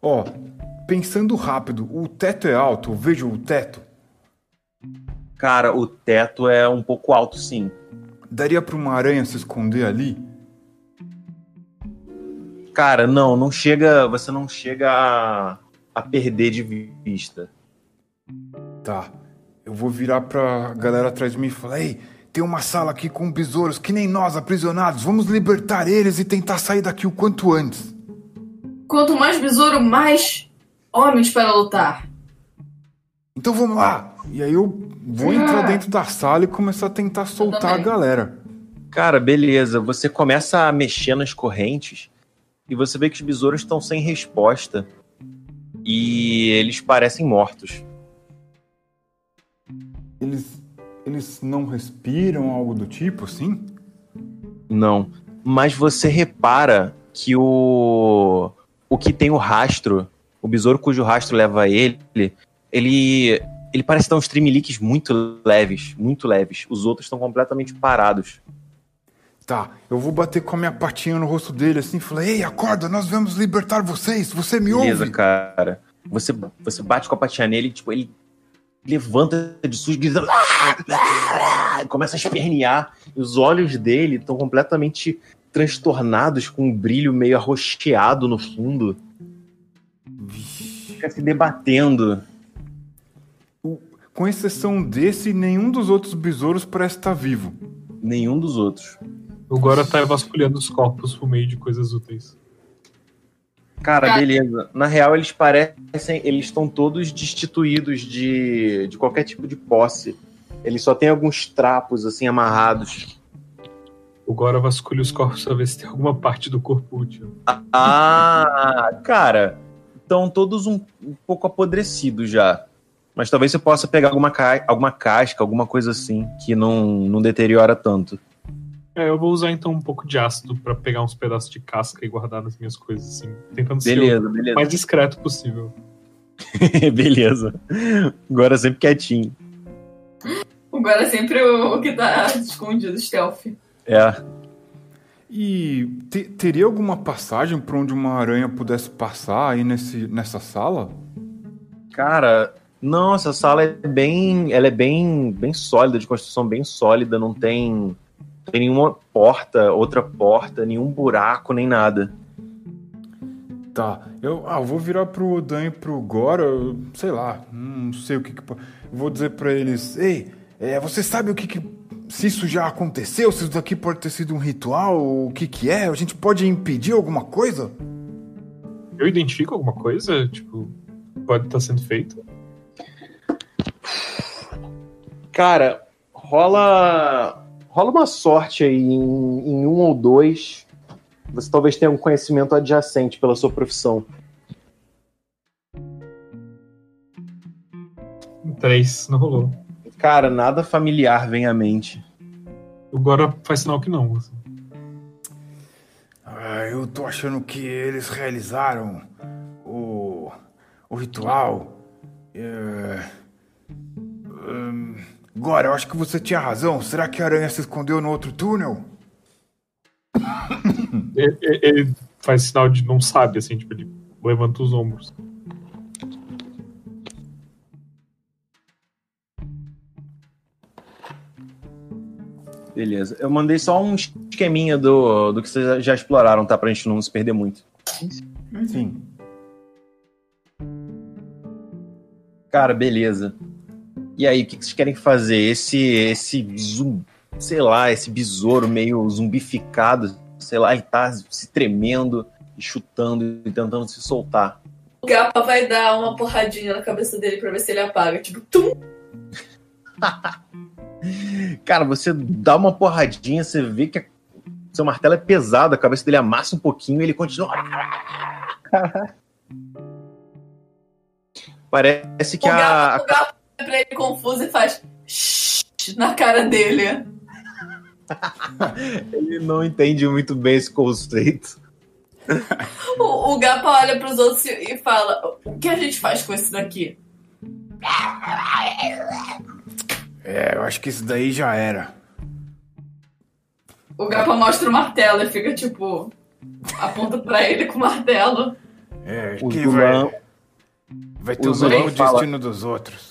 Ó, pensando rápido, o teto é alto, eu vejo o teto. Cara, o teto é um pouco alto, sim. Daria pra uma aranha se esconder ali? Cara, não, não chega. Você não chega a, a perder de vista. Tá. Eu vou virar pra galera atrás de mim e falar: Ei, tem uma sala aqui com besouros que nem nós, aprisionados. Vamos libertar eles e tentar sair daqui o quanto antes. Quanto mais besouro, mais homens para lutar. Então vamos lá. E aí eu vou entrar dentro da sala e começar a tentar soltar a galera. Cara, beleza. Você começa a mexer nas correntes e você vê que os besouros estão sem resposta. E eles parecem mortos. Eles. Eles não respiram, algo do tipo, assim? Não. Mas você repara que o. O que tem o rastro, o besouro cujo rastro leva ele, ele. Ele parece dar uns trimeliques muito leves, muito leves. Os outros estão completamente parados. Tá, eu vou bater com a minha patinha no rosto dele assim e falar: Ei, acorda, nós vamos libertar vocês. Você me Beleza, ouve? cara. Você, você bate com a patinha nele, tipo, ele levanta de susto, gritando, começa a espernear. E os olhos dele estão completamente transtornados, com um brilho meio arroxeado no fundo. Fica se debatendo. Com exceção desse, nenhum dos outros besouros parece estar vivo. Nenhum dos outros. O Gora tá vasculhando os corpos por meio de coisas úteis. Cara, Cara. beleza. Na real, eles parecem. Eles estão todos destituídos de, de qualquer tipo de posse. Eles só têm alguns trapos, assim, amarrados. O Gora vasculha os corpos pra ver se tem alguma parte do corpo útil. Ah, cara, estão todos um, um pouco apodrecidos já. Mas talvez você possa pegar alguma, ca- alguma casca, alguma coisa assim, que não, não deteriora tanto. É, eu vou usar então um pouco de ácido pra pegar uns pedaços de casca e guardar nas minhas coisas, assim. Tentando ser Beleza, o beleza. mais discreto possível. *laughs* beleza. Agora sempre quietinho. Agora é sempre o, o que tá escondido, stealth. É. E te- teria alguma passagem por onde uma aranha pudesse passar aí nesse, nessa sala? Cara, não, essa sala é bem. Ela é bem, bem sólida, de construção bem sólida, não tem. Tem nenhuma porta, outra porta, nenhum buraco, nem nada. Tá. Eu, ah, eu vou virar pro Odan e pro Gora, eu- sei lá, não sei o que que... Vou dizer pra eles, ei, é, você sabe o que que... Se isso já aconteceu, se isso daqui pode ter sido um ritual, o que que é? A gente pode impedir alguma coisa? Eu identifico alguma coisa? Tipo, pode estar sendo feito? Cara, rola. Rola uma sorte aí em, em um ou dois. Você talvez tenha um conhecimento adjacente pela sua profissão. Três, não rolou. Cara, nada familiar vem à mente. Agora faz sinal que não. assim. Ah, eu tô achando que eles realizaram o, o ritual. É, hum, Agora, eu acho que você tinha razão. Será que a aranha se escondeu no outro túnel? *laughs* Ele, ele- faz sinal de não sabe, assim, tipo, ele levanta os ombros. Beleza. Eu mandei só um esqueminha do, do que vocês já exploraram, tá? Pra gente não se perder muito. Sim. Cara, beleza. E aí, o que que vocês querem fazer? Esse, esse zum, sei lá, esse besouro meio zumbificado, sei lá, ele tá se tremendo e chutando e tentando se soltar. O Gapa vai dar uma porradinha na cabeça dele pra ver se ele apaga. Tipo, tum! *laughs* Cara, você dá uma porradinha, você vê que a- seu martelo é pesado, a cabeça dele amassa um pouquinho e ele continua. *laughs* Parece que o, a. O olha pra ele confuso e faz na cara dele. *laughs* Ele não entende muito bem esse conceito. O, o Gapa olha pros outros e fala: O que a gente faz com isso daqui? É, eu acho que isso daí já era. O Gapa mostra o martelo e fica tipo. Aponta pra ele com o martelo. É, acho O que vai, vai ter o o destino dos outros.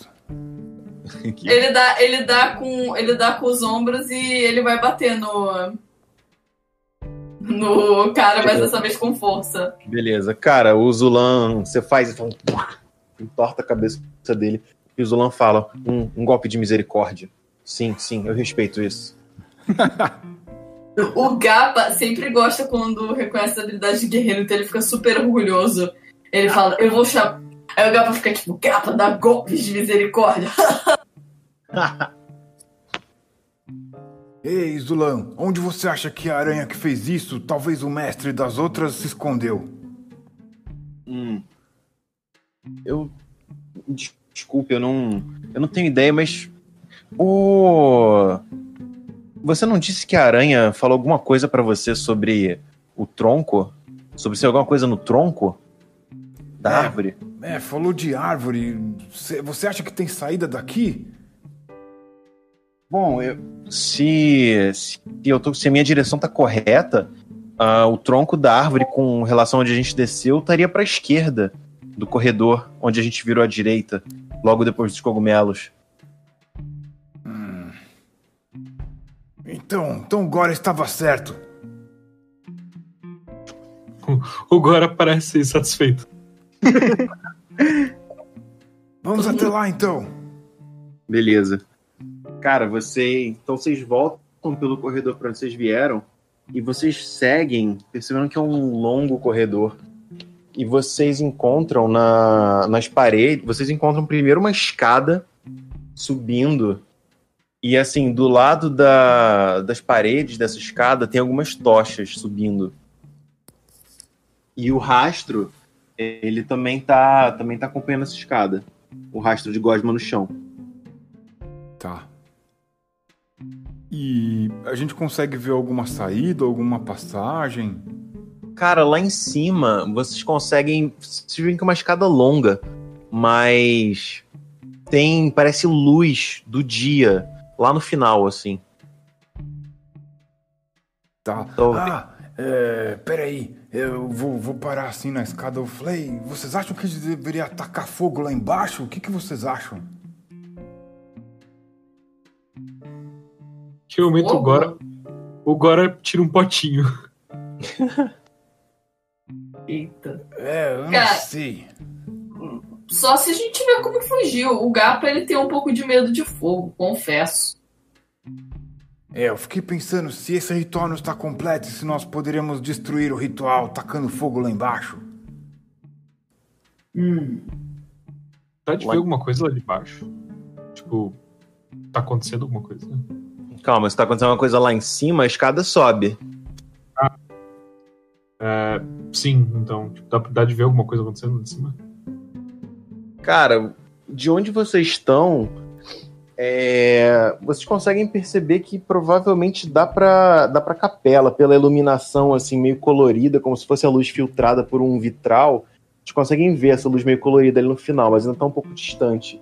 Ele dá, ele dá com. Ele dá com os ombros e ele vai bater no. No cara, mas dessa vez com força. Beleza. Cara, o Zulan, você faz e fala, "Pá", entorta a cabeça dele. E o Zulan fala: um, um golpe de misericórdia. Sim, sim, eu respeito isso. O Gapa sempre gosta quando reconhece a habilidade de guerreiro, então ele fica super orgulhoso. Ele fala, eu vou chamar. Aí o Gapa fica tipo, Gapa dá golpes de misericórdia. *laughs* *laughs* Ei, Zulan, onde você acha que a aranha que fez isso, talvez o mestre das outras, se escondeu? Hum. Eu. des- Desculpe, eu não. Eu não tenho ideia, mas. O. Você não disse que a aranha falou alguma coisa pra você sobre o tronco? Sobre ser alguma coisa no tronco? Da É. árvore? É, falou de árvore. Cê- Você acha que tem saída daqui? Bom, eu, se, se, eu tô, se a minha direção tá correta, ah, o tronco da árvore com relação onde a gente desceu estaria pra esquerda do corredor, onde a gente virou à direita, logo depois dos cogumelos. Então, então agora estava certo. O Gora parece satisfeito. *laughs* Vamos até lá então. Beleza. Cara, você. Então vocês voltam pelo corredor pra onde vocês vieram e vocês seguem, percebendo que é um longo corredor. E vocês encontram na, nas paredes. Vocês encontram primeiro uma escada subindo. E assim, do lado da, das paredes dessa escada tem algumas tochas subindo. E o rastro, ele também tá, também tá acompanhando essa escada. O rastro de gosma no chão. Tá. E a gente consegue ver alguma saída, alguma passagem? Cara, lá em cima vocês conseguem. Vocês veem que é uma escada longa, mas tem. parece luz do dia lá no final, assim. Tá. Tô- Ah, é, peraí. Eu vou, vou parar assim na escada. Eu falei, vocês acham que a gente deveria atacar fogo lá embaixo? O que, que vocês acham? Que momento o Gora. O Gora tira um potinho. *laughs* Eita. É, eu não Cara. sei. Só se a gente tiver como fugir. O Gapa, ele tem um pouco de medo de fogo, confesso. É, eu fiquei pensando se esse ritual não está completo e se nós poderíamos destruir o ritual tacando fogo lá embaixo. Hum. Dá de ver alguma coisa lá de baixo? Tipo, tá acontecendo alguma coisa? Calma, se tá acontecendo uma coisa lá em cima, a escada sobe. É, sim, então, tipo, dá, dá de ver alguma coisa acontecendo lá de cima? Cara, de onde vocês estão, é, vocês conseguem perceber que provavelmente dá pra, dá pra capela, pela iluminação assim meio colorida, como se fosse a luz filtrada por um vitral. Vocês conseguem ver essa luz meio colorida ali no final, mas ainda tá um pouco distante.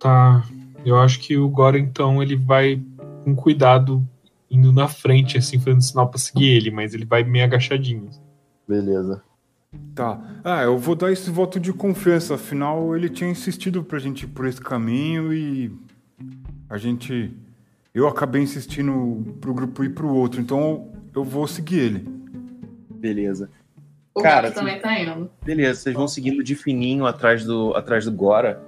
Tá. Eu acho que o Gora, então, ele vai com cuidado indo na frente, assim, fazendo sinal pra seguir ele, mas ele vai meio agachadinho. Beleza. Tá. Ah, eu vou dar esse voto de confiança. Afinal, ele tinha insistido pra gente ir por esse caminho e. A gente. Eu acabei insistindo pro grupo ir pro outro, então eu vou seguir ele. Beleza. O Cara, também tá indo. Beleza, vocês vão seguindo de fininho atrás do, atrás do Gora.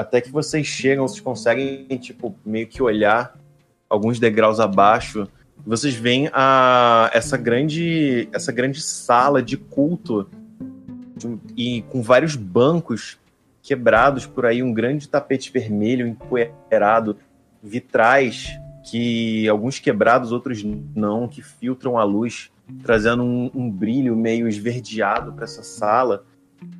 Até que vocês chegam, vocês conseguem, tipo, meio que olhar alguns degraus abaixo. Vocês veem a, essa, grande, essa grande sala de culto e com vários bancos quebrados por aí, um grande tapete vermelho empoeirado, vitrais que alguns quebrados, outros não, que filtram a luz, trazendo um, um brilho meio esverdeado para essa sala.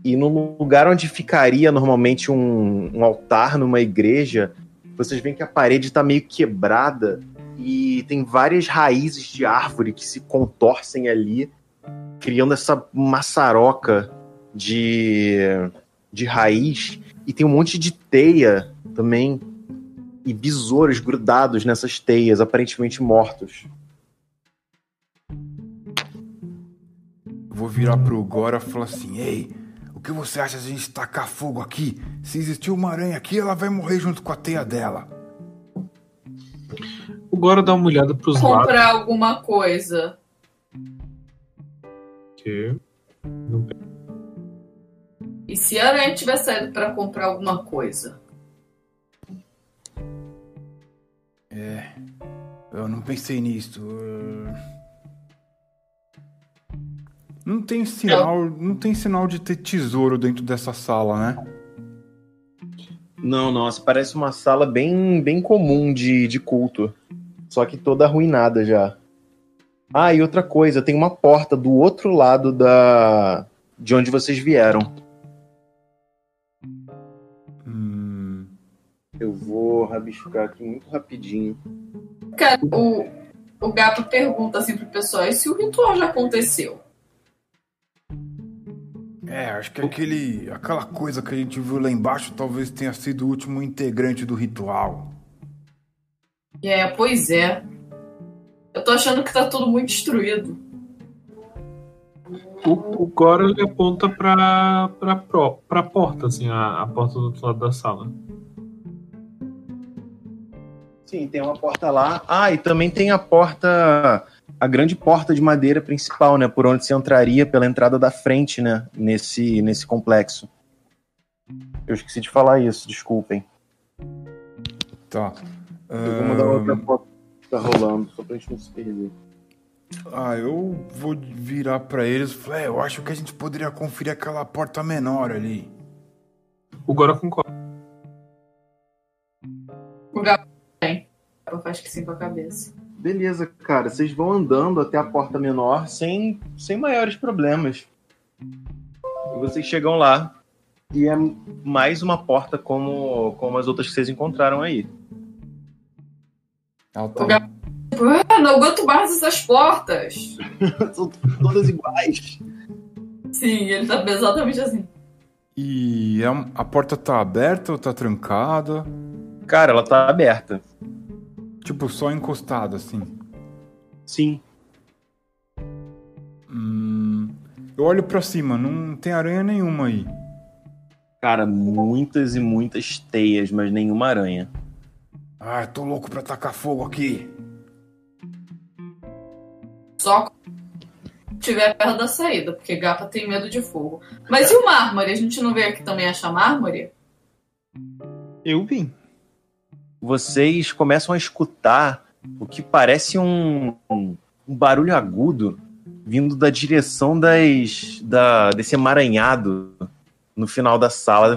E no lugar onde ficaria normalmente um, um altar numa igreja, vocês veem que a parede está meio quebrada e tem várias raízes de árvore que se contorcem ali, criando essa maçaroca de, de raiz. E tem um monte de teia também e besouros grudados nessas teias, aparentemente mortos. Vou virar pro Gora e falar assim: Ei, o que você acha de a gente tacar fogo aqui? Se existir uma aranha aqui, ela vai morrer junto com a teia dela. O Gora dá uma olhada pros lados. Comprar alguma coisa. Que... Não... E se a aranha tiver saído pra comprar alguma coisa? Eu não pensei nisso. Uh, Não tem sinal, não tem sinal de ter tesouro dentro dessa sala, né? Não, nossa, parece uma sala bem, bem comum de, de culto. Só que toda arruinada já. Ah, e outra coisa, tem uma porta do outro lado da de onde vocês vieram. Hum, Eu vou rabiscar aqui muito rapidinho. Cara, o, o gato pergunta assim pro pessoal: e se o ritual já aconteceu? É, acho que aquele, aquela coisa que a gente viu lá embaixo talvez tenha sido o último integrante do ritual. É, pois é. Eu tô achando que tá tudo muito destruído. O, o Gora ele aponta pra, pra, pro- pra porta, assim, a, a porta do outro lado da sala. Sim, tem uma porta lá. Ah, e também tem a porta, a grande porta de madeira principal, né? Por onde você entraria pela entrada da frente, né? Nesse, nesse complexo. Eu esqueci de falar isso, desculpem. Tá. Eu vou mandar outra foto que tá rolando, só pra gente não se perder. Ah, eu vou virar pra eles e falar, é, eu acho que a gente poderia conferir aquela porta menor ali. O Gora concorda. O gato tem. O gato faz que sim com a cabeça. Beleza, cara. Vocês vão andando até a porta menor sem, sem maiores problemas. E vocês chegam lá. E é mais uma porta como, como as outras que vocês encontraram aí. Ela O tá, gato. Ah, não aguento mais essas portas. *laughs* São todas iguais. Sim, ele tá exatamente assim. E a, a porta tá aberta ou tá trancada? Cara, ela tá aberta. Tipo, só encostada, assim. Sim. Hum, eu olho pra cima, não tem aranha nenhuma aí. Cara, muitas e muitas teias, mas nenhuma aranha. Ah, tô louco pra tacar fogo aqui. Só quando estiver perto da saída, porque Gapa tem medo de fogo. Mas e o mármore? A gente não veio aqui também achar mármore? Eu vim. Vocês começam a escutar o que parece um, um barulho agudo vindo da direção das, da, desse emaranhado no final da sala.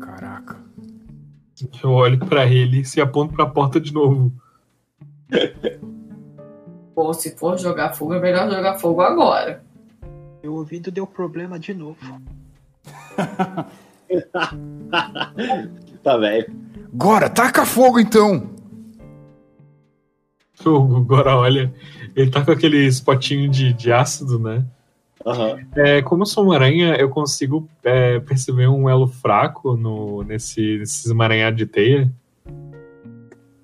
Caraca. Eu olho pra ele e se aponto pra porta de novo. Pô, se for jogar fogo, é melhor jogar fogo agora. Meu ouvido deu problema de novo. *laughs* Tá velho. Agora, taca fogo então! O Gora olha, ele tá com aquele spotinho de, de ácido, né? Aham. É, como eu sou uma aranha, eu consigo é, perceber um elo fraco no, nesse, nesses emaranhados de teia.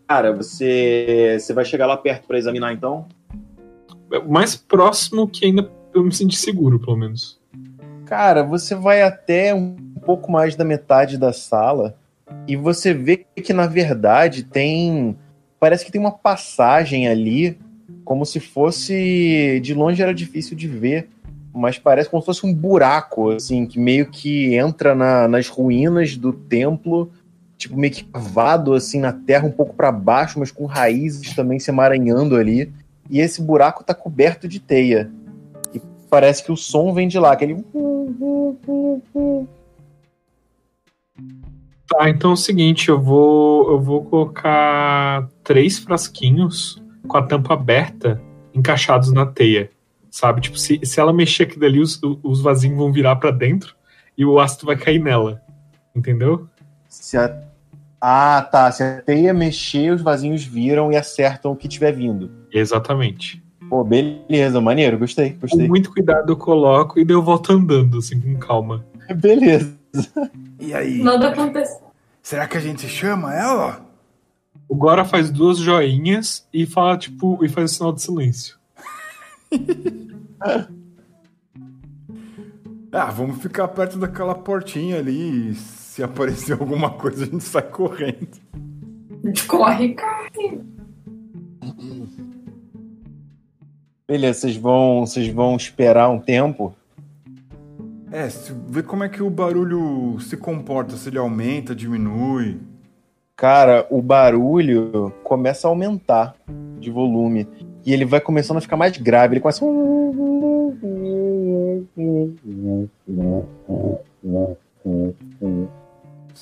Cara, você, você vai chegar lá perto pra examinar então? É o mais próximo que ainda eu me senti seguro, pelo menos. Cara, você vai até um pouco mais da metade da sala e você vê que na verdade tem. Parece que tem uma passagem ali, como se fosse. De longe era difícil de ver, mas parece como se fosse um buraco, assim, que meio que entra na- nas ruínas do templo, tipo, meio que cavado assim na terra, um pouco para baixo, mas com raízes também se emaranhando ali. E esse buraco tá coberto de teia. Parece que o som vem de lá, aquele. Tá, então é o seguinte, eu vou, eu vou colocar três frasquinhos com a tampa aberta, encaixados na teia. Sabe? Tipo, se, se ela mexer aqui dali, os, os vasinhos vão virar pra dentro e o ácido vai cair nela. Entendeu? Se a... Ah, tá. Se a teia mexer, os vasinhos viram e acertam o que tiver vindo. Exatamente. Pô, beleza, maneiro, gostei, Com gostei. muito cuidado eu coloco e daí eu volto andando, assim, com calma. *laughs* Beleza. E aí? Nada aconteceu. Será que a gente chama ela? O Gora faz duas joinhas e fala, tipo, e faz o sinal de silêncio. *laughs* Ah, vamos ficar perto daquela portinha ali. e Se aparecer *laughs* alguma coisa, a gente sai correndo. A gente corre, corre. Beleza, vocês vão, vocês vão esperar um tempo. É, se, vê como é que o barulho se comporta, se ele aumenta, diminui. Cara, o barulho começa a aumentar de volume. E ele vai começando a ficar mais grave. Ele começa.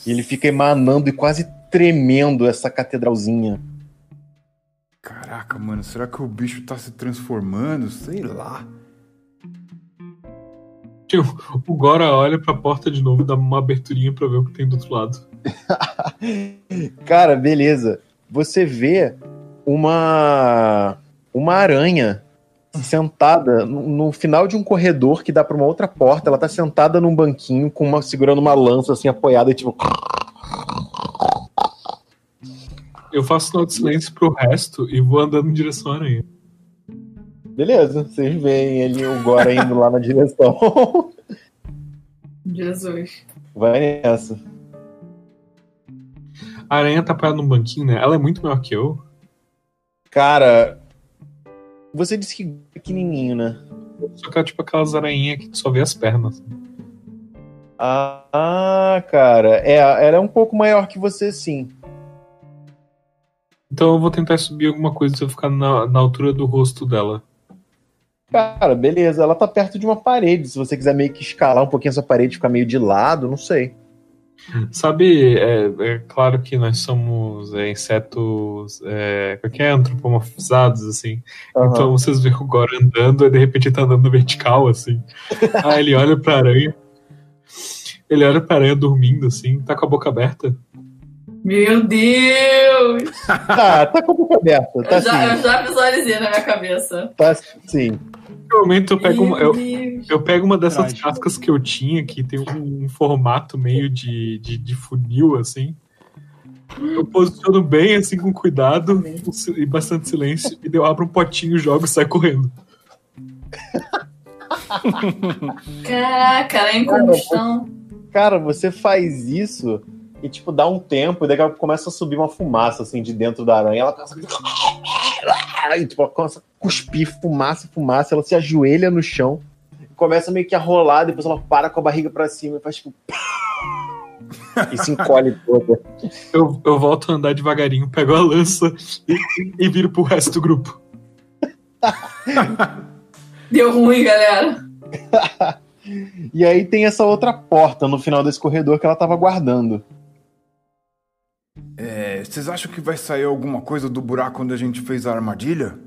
E ele fica emanando e quase tremendo essa catedralzinha. Caraca, mano, será que o bicho tá se transformando? Sei lá. Tipo, o Gora olha pra porta de novo e dá uma aberturinha pra ver o que tem do outro lado. *laughs* Cara, beleza. Você vê uma uma aranha sentada no, no final de um corredor que dá pra uma outra porta. Ela tá sentada num banquinho com uma segurando uma lança assim apoiada e tipo Eu faço sinal de silêncio pro resto e vou andando em direção à aranha. Beleza, vocês veem ele agora indo lá na direção. Jesus. Vai nessa. A aranha tá apoiada num banquinho, né? Ela é muito maior que eu. Cara, você disse que é pequenininho, né? Só que é tipo aquelas aranhinhas que tu só vê as pernas. Ah, cara, é, ela é um pouco maior que você, sim. Então eu vou tentar subir alguma coisa se eu ficar na, na altura do rosto dela. Cara, beleza, ela tá perto de uma parede. Se você quiser meio que escalar um pouquinho essa parede, ficar meio de lado, não sei. Sabe, é, é claro que nós somos é, insetos é, qualquer antropomorfizados, assim. Aham. Então vocês veem o Gora andando e de repente ele tá andando vertical, assim. *laughs* Aí ele olha pra aranha. Ele olha pra aranha dormindo, assim, tá com a boca aberta. Meu Deus! Tá, tá com a boca aberta, tá eu, já, eu sim. já visualizei na minha cabeça. Tá sim. No momento eu pego uma, eu, eu pego uma dessas cascas que eu tinha, que tem um, um formato meio de, de, de funil, assim. Eu posiciono bem, assim, com cuidado e bastante silêncio, e eu abro um potinho, jogo e saio correndo. Caraca, ela é em combustão. Cara, você faz isso e, tipo, dá um tempo, e daqui a pouco começa a subir uma fumaça, assim, de dentro da aranha. Ela começa a... E, tipo, ela começa a cuspir fumaça, fumaça. Ela se ajoelha no chão, começa meio que a rolar, depois ela para com a barriga pra cima e faz, tipo... *laughs* e se encolhe toda. Eu, eu volto a andar devagarinho, pego a lança e, e viro pro resto do grupo. *laughs* Deu ruim, galera. *laughs* E aí tem essa outra porta no final desse corredor que ela tava guardando. É, vocês acham que vai sair alguma coisa do buraco onde a gente fez a armadilha?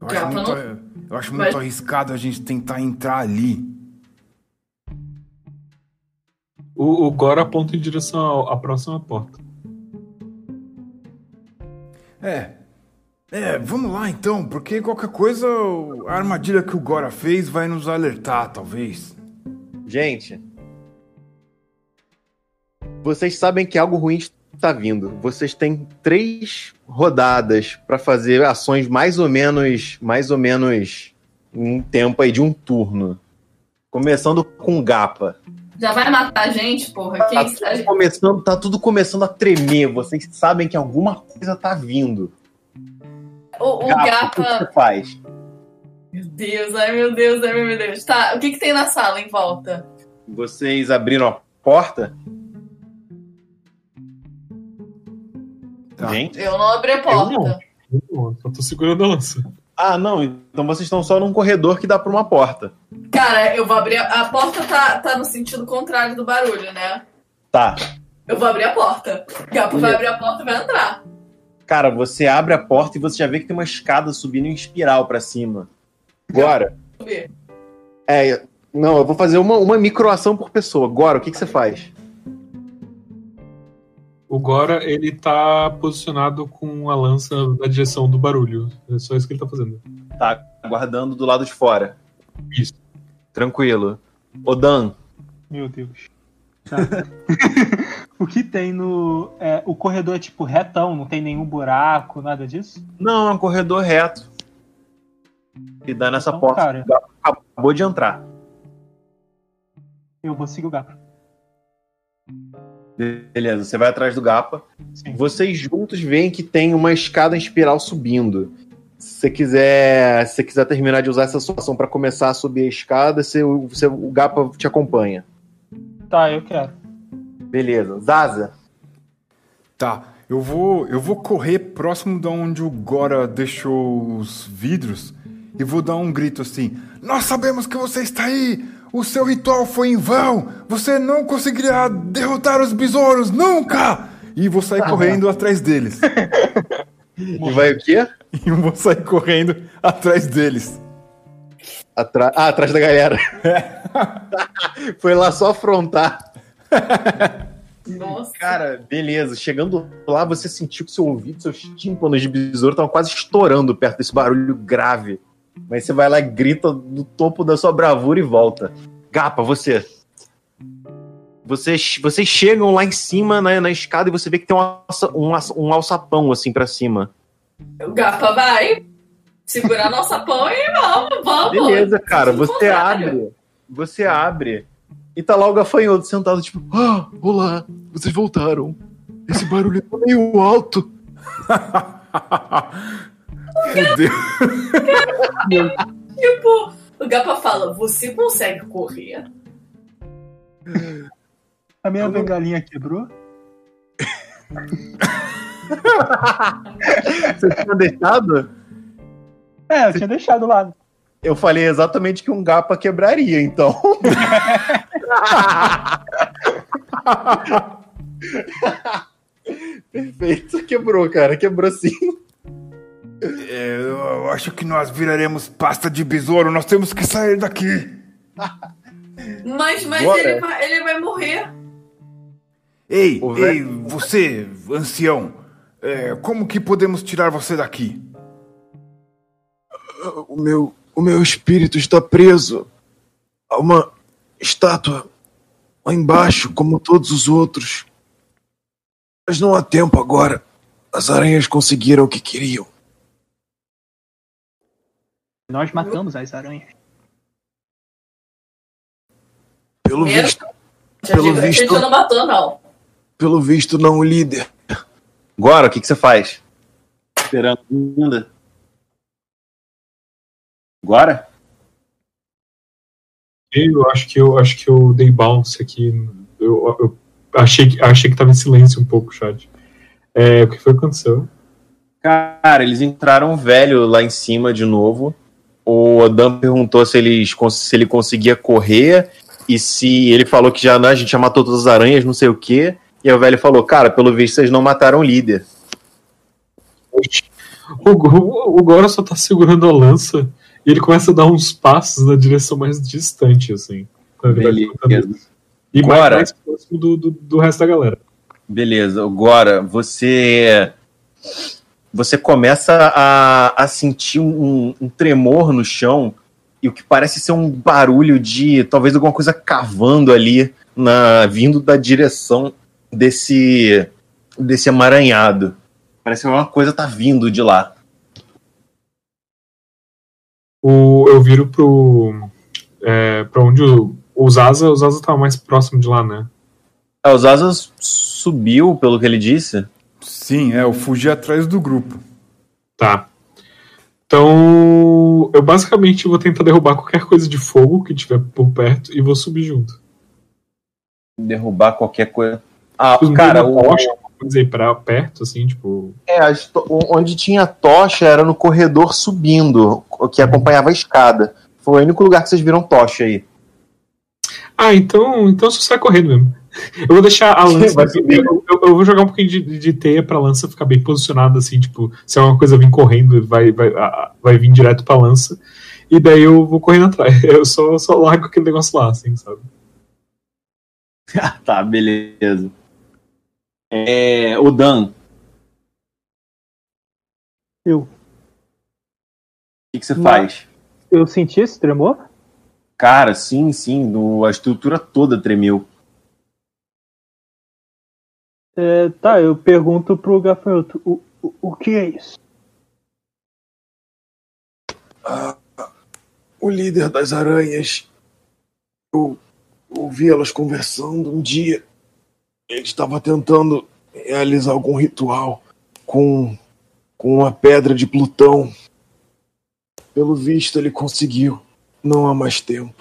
Eu acho muito, eu acho muito arriscado a gente tentar entrar ali. O, o Gora aponta em direção ao- à próxima porta. É. É, vamos lá então, porque qualquer coisa a armadilha que o Gora fez vai nos alertar, talvez. Gente, vocês sabem que algo ruim está vindo. Vocês têm três rodadas para fazer ações mais ou menos, mais ou menos um tempo aí de um turno. Começando com Gapa. Já vai matar a gente, porra? Tá Quem... tudo começando, tá tudo começando a tremer. Vocês sabem que alguma coisa tá vindo. O, o Gapa, o que você faz? Meu Deus, ai meu Deus, ai meu Deus. Tá, o que, que tem na sala em volta? Vocês abriram a porta? Tá. Gente? Eu não abri a Eu porta. não. Eu não, eu tô segurando a lança. Ah, não. Então vocês estão só num corredor que dá pra uma porta. Cara, eu vou abrir. A, a porta tá, tá no sentido contrário do barulho, né? Tá. Eu vou abrir a porta. O Gapa vai abrir a porta e vai entrar. Cara, você abre a porta e você já vê que tem uma escada subindo em espiral pra cima. Agora, é. Não, eu vou fazer uma, uma microação por pessoa. Agora, o que, que você faz? O Gora, ele tá posicionado com a lança na direção do barulho. É só isso que ele tá fazendo. Tá aguardando do lado de fora. Isso. Tranquilo. Odan, Meu Deus. Tá. *laughs* o que tem no. é, o corredor é tipo retão, não tem nenhum buraco, nada disso? não, é um corredor reto. E dá nessa Então, porta. cara. O Gapa Acabou de entrar. Eu vou seguir o Gapa. Beleza, você vai atrás do Gapa. Sim. Vocês juntos veem que tem uma escada em espiral subindo. Se você quiser, se você quiser terminar de usar essa sua ação pra começar a subir a escada, você, você- o Gapa te acompanha. Tá, eu quero. Beleza. Zaza, Tá, eu vou, eu vou correr próximo de onde o Gora deixou os vidros e vou dar um grito assim: Nós sabemos que você está aí! O seu ritual foi em vão! Você não conseguirá derrotar os besouros nunca! E vou sair correndo atrás deles. e vai o quê? *laughs* E vou sair correndo atrás deles. Atra... Ah, atrás da galera. *laughs* Foi lá só afrontar. Nossa. Cara, beleza. Chegando lá, você sentiu que seu ouvido, seus tímpanos de besouro estavam quase estourando perto desse barulho grave. Mas você vai lá e grita do topo da sua bravura e volta. Gapa, você. Vocês, vocês chegam lá em cima na, na escada e você vê que tem um, alça- um, alça- um alçapão assim pra cima. O Gapa vai segurar nossa pão e vamos, vamos. Beleza, cara. Você contrário. abre. Você abre. E tá lá o gafanhoto sentado, tipo, ah, olá, vocês voltaram. Esse barulho tá meio alto. *laughs* Fudeu. *laughs* Tipo, o Gapa fala: Você consegue correr? A minha bengalinha quebrou? Você tinha deixado? É, eu tinha deixado lá. Eu falei exatamente que um gapa quebraria, então. *laughs* *laughs* Perfeito, quebrou, cara, quebrou sim. É, eu acho que nós viraremos pasta de besouro. Nós temos que sair daqui. *laughs* Mas, mas Bora. ele, vai, ele vai morrer. Ei, O ei, velho- você, ancião. é, como que podemos tirar você daqui? O meu, o meu espírito está preso a uma estátua lá embaixo, como todos os outros. Mas não há tempo agora. As aranhas conseguiram o que queriam. Nós matamos as aranhas. Pelo visto, pelo visto- não matou, não. pelo visto não o líder. Agora, o que, que você faz? Esperando ainda. Agora? Eu acho que eu acho que eu dei bounce aqui. Eu, eu achei, que- achei que tava em silêncio um pouco chat. É, o que foi que aconteceu? Cara, eles entraram velho lá em cima de novo. O Adam perguntou se, cons- se ele conseguia correr e se ele falou que já, né, a gente já matou todas as aranhas, não sei o quê. E aí o velho falou, cara, pelo visto vocês não mataram o líder. O, Go- o Gora só tá segurando a lança e ele começa a dar uns passos na direção mais distante, assim. Ele. E mais, Gora. mais próximo do, do, do resto da galera. Beleza, agora você você começa a, a sentir um, um tremor no chão e o que parece ser um barulho de talvez alguma coisa cavando ali na vindo da direção desse desse emaranhado. Parece que alguma coisa tá vindo de lá. O, eu viro pro. É, pra onde o, o Zaza. O Zaza tava mais próximo de lá, né? Ah, os asas subiu, pelo que ele disse. Sim, é, eu fugi atrás do grupo. Tá. Então. Eu basicamente vou tentar derrubar qualquer coisa de fogo que tiver por perto e vou subir junto. Derrubar qualquer coisa. Ah, Os cara, o, tocha, coisa aí pra perto, assim, tipo. É, onde tinha tocha era no corredor subindo, que acompanhava a escada. Foi o único lugar que vocês viram tocha aí. Ah, então, então só sai correndo mesmo. Eu vou deixar a lança. Eu, eu- eu vou jogar um pouquinho de, de teia pra lança ficar bem posicionada, assim, tipo, se alguma coisa vir correndo, vai, vai, vai vir direto pra lança. E daí eu vou correndo atrás. *laughs* Eu só, só largo aquele negócio lá, assim, sabe? *laughs* tá, beleza. É, o Dan. Eu. O que, que você faz? Eu senti esse tremor? Cara, sim, sim, no- a estrutura toda tremeu. É, tá, eu pergunto pro gafanhoto, o, o, o que é isso? o líder das aranhas. Eu ouvi elas conversando um dia. Ele estava tentando realizar algum ritual com, com uma pedra de Plutão. Pelo visto, ele conseguiu. Não há mais tempo.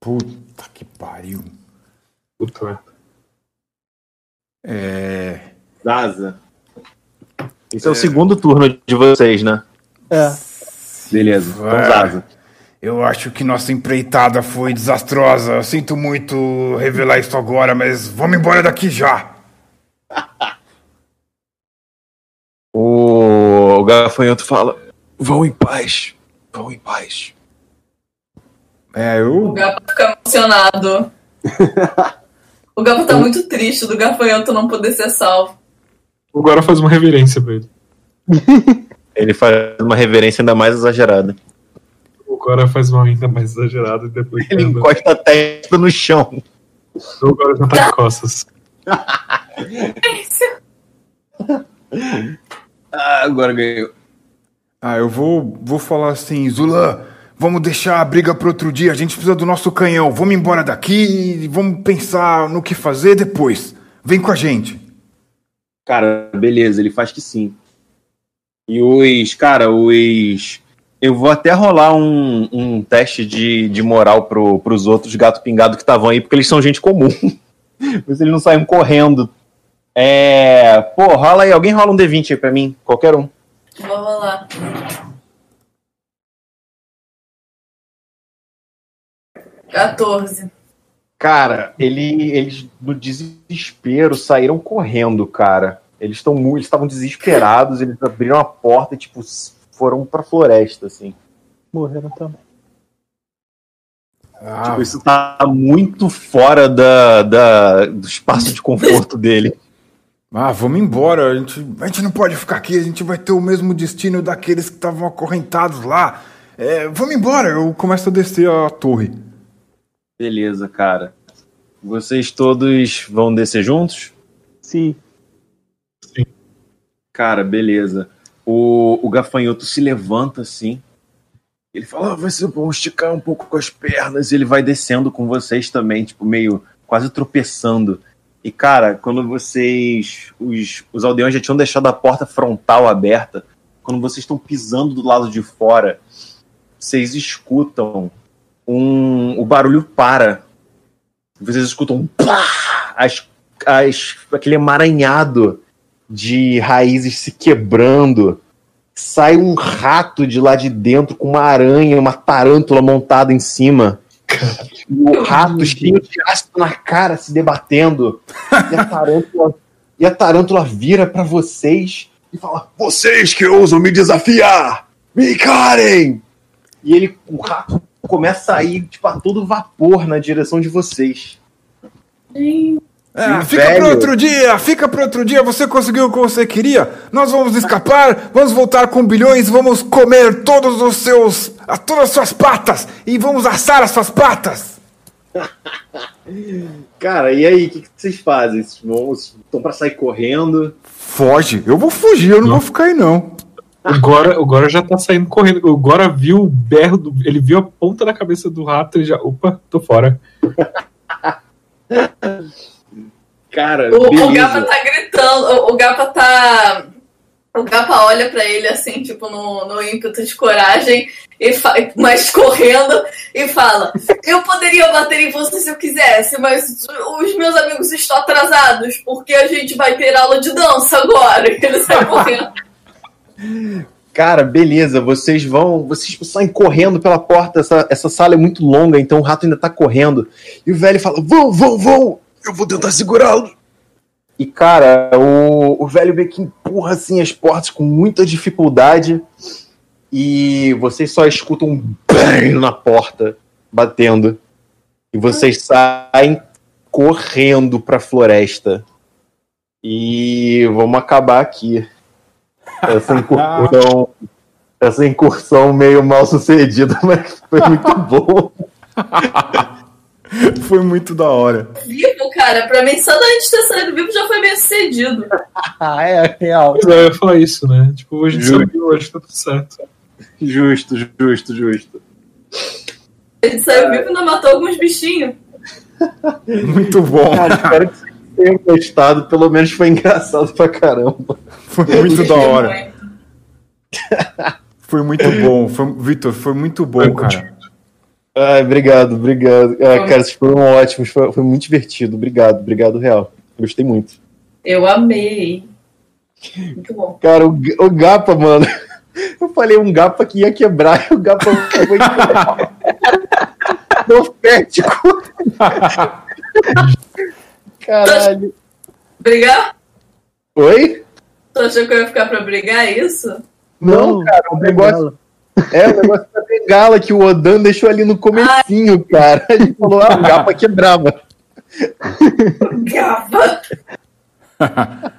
Puta que pariu. Puta merda. É. Zaza. Esse é, o segundo turno de vocês, né? É, Beleza. Então, É. Zaza. Eu acho que nossa empreitada foi desastrosa. Eu sinto muito revelar isso agora, mas vamos embora daqui já. *laughs* O, o gafanhoto fala. Vão em paz. Vão em paz. É, O eu. Gapa fica emocionado. *laughs* o Gapa tá muito triste do gafanhoto não poder ser salvo. Agora faz uma reverência pra ele. *laughs* Ele faz uma reverência ainda mais exagerada. Agora faz uma ainda mais exagerada e depois. Ele anda. encosta a testa no chão. Então agora já tá de *laughs* costas. Ah, agora ganhou. Ah, eu vou, vou falar assim, Zula, vamos deixar a briga para outro dia. A gente precisa do nosso canhão. Vamos embora daqui e vamos pensar no que fazer depois. Vem com a gente. Cara, beleza, ele faz que sim. E os. Cara, os. Eu vou até rolar um, um teste de, de moral pro, pros outros gato pingado que estavam aí, porque eles são gente comum. *laughs* Mas eles não saem correndo. É. Pô, rola aí, alguém rola um D20 aí pra mim, qualquer um. Vou rolar. Quatorze. Cara, ele, eles no desespero saíram correndo, cara. Eles estão muito, eles estavam desesperados, eles abriram a porta e tipo foram pra floresta assim. morreram também. Ah, Tipo, isso tá muito fora da, da- do espaço de conforto dele. ah, vamos embora. A gente, a gente não pode ficar aqui. A gente vai ter o mesmo destino daqueles que estavam acorrentados lá. É, vamos embora. Eu começo a descer a torre. Beleza, cara. Vocês todos vão descer juntos? Sim. Cara, beleza. O, o gafanhoto se levanta assim Ele fala, ah, vai ser bom esticar um pouco com as pernas. E ele vai descendo com vocês também, tipo, meio quase tropeçando. E, cara, quando vocês. Os, os aldeões já tinham deixado a porta frontal aberta. Quando vocês estão pisando do lado de fora, vocês escutam um. O barulho para. Vocês escutam um pá, as, as, aquele emaranhado de raízes se quebrando. Sai um rato de lá de dentro com uma aranha, uma tarântula montada em cima. E o rato cheio de ácido na cara se debatendo. E a tarântula, e a tarântula vira para vocês e fala: Vocês que ousam me desafiar, me encarem! E ele, o rato começa a ir tipo, a todo vapor na direção de vocês. É, fica velho? pro outro dia, fica pro outro dia. Você conseguiu o que você queria? Nós vamos escapar, vamos voltar com bilhões, vamos comer todos os seus, a- todas as suas patas e vamos assar as suas patas. *laughs* Cara, e aí, o que, que vocês fazem? Vocês Estão pra sair correndo? Foge, eu vou fugir, eu não, Não. vou ficar aí não. O Gora, o Gora já tá saindo correndo. O Gora viu o berro, do, ele viu a ponta da cabeça do rato e já. Opa, tô fora. Cara, O, o. Gapa tá gritando, o, o Gapa tá. O Gapa olha pra ele assim, tipo, no, no ímpeto de coragem, e fa- mas correndo, e fala: Eu poderia bater em você se eu quisesse, mas os meus amigos estão atrasados, porque a gente vai ter aula de dança agora. *laughs* Ele sai correndo. Cara, beleza, vocês vão. Vocês saem correndo pela porta. Essa, essa sala é muito longa, então o rato ainda tá correndo. E o velho fala: Vão, vão, vão! Eu vou tentar segurá-lo. E, cara, o, o velho meio que empurra assim as portas com muita dificuldade. E vocês só escutam um bang na porta batendo. E vocês saem correndo pra floresta. E vamos acabar aqui. Essa incursão, essa incursão meio mal sucedida, *laughs* mas foi muito bom. *laughs* Foi muito da hora. Vivo, cara, pra mim, só da gente ter saído vivo já foi bem sucedido. *laughs* Ah, é real. Eu ia falar isso, né? Tipo, a gente sabia, hoje tá tudo certo. Justo, justo, justo. A gente saiu vivo e ainda matou alguns bichinhos. Muito bom. Cara, espero que tenham gostado. Pelo menos foi engraçado pra caramba. Foi muito da hora. Foi muito bom. Foi, Vitor, foi muito bom, cara. Ai, obrigado, obrigado. Ah, cara, vocês foram ótimos. Foi, foi muito divertido. Obrigado, obrigado, real. Gostei muito. Eu amei. Muito bom. Cara, o, o Gapa, mano. *laughs* Eu falei um Gapa que ia quebrar e *laughs* o Gapa foi *laughs* profético. Caralho. Brigar? Oi? Tu achou que eu ia ficar pra brigar, é isso? Não, cara, o negócio. *laughs* É, o negócio da bengala que o Odan deixou ali no comecinho, cara. Ele falou, ah, o Gapa quebrava. *laughs* Gapa! *laughs*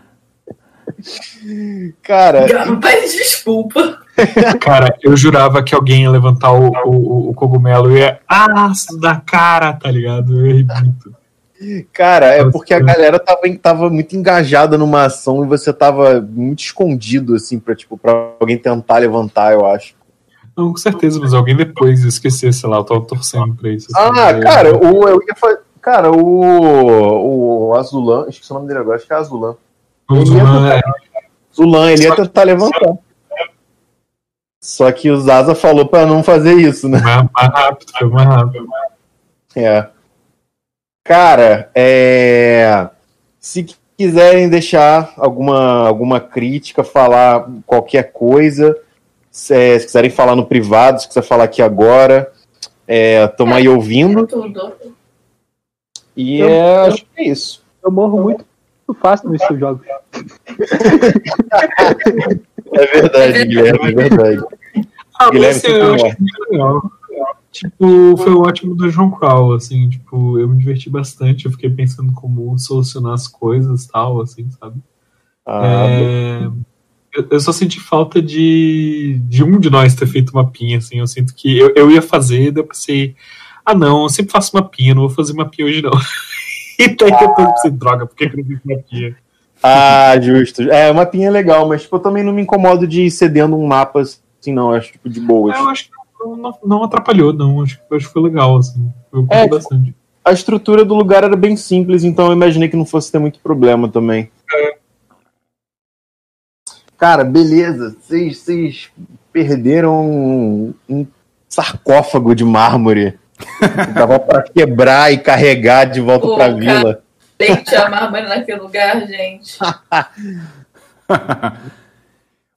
Cara, Gapa, pede desculpa. Cara, eu jurava que alguém ia levantar o, o, o cogumelo e ia. Ah, da cara, tá ligado? Eu ri muito. Cara, é porque a galera tava, tava muito engajada numa ação e você tava muito escondido, assim, pra, tipo, pra alguém tentar levantar, eu acho. Não, com certeza, mas alguém depois ia esquecer, sei lá, eu tava torcendo pra isso. assim, Ah, aí- cara, o, eu ia fa- Cara, o. O Azulan, esqueci o nome dele agora, acho que é Azulan. o Zulan, é, Zulan, ele ia tentar levantar. Só que o Zaza falou pra não fazer isso, né? mais, mais rápido, foi mais rápido. É. Cara, é... se quiserem deixar alguma, alguma crítica, falar qualquer coisa, se, se quiserem falar no privado, se quiser falar aqui agora, estamos aí ouvindo. Tudo. E Eu- é, eu- acho que é isso. Eu morro muito fácil nos seus jogos. *laughs* É verdade, Guilherme, é verdade. Ah, Guilherme sempre eu achei muito legal. Tipo, foi o ótimo do João Crawl, assim, tipo, eu me diverti bastante, eu fiquei pensando como solucionar as coisas e tal, assim, sabe? Ah, É, eu, eu só senti falta de, de um de nós ter feito mapinha, assim. Eu sinto que eu, eu ia fazer, daí eu pensei, ah não, eu sempre faço mapinha, não vou fazer mapinha hoje não. *laughs* e daí depois eu pensei, droga, por que que eu não fiz mapinha? Ah, justo. É, o mapinha é legal, mas tipo, eu também não me incomodo de ir cedendo um mapa assim, não. Eu acho tipo de boas. Eu acho que não, não- atrapalhou, não. Acho, que- acho que foi legal, assim. Eu É, bastante. A estrutura do lugar era bem simples, então eu imaginei que não fosse ter muito problema também. Cara, beleza. Vocês perderam um, um sarcófago de mármore. que *laughs* Dava pra quebrar e carregar de volta Pô, pra cara. vila. Leite a mármore naquele lugar, gente. *laughs*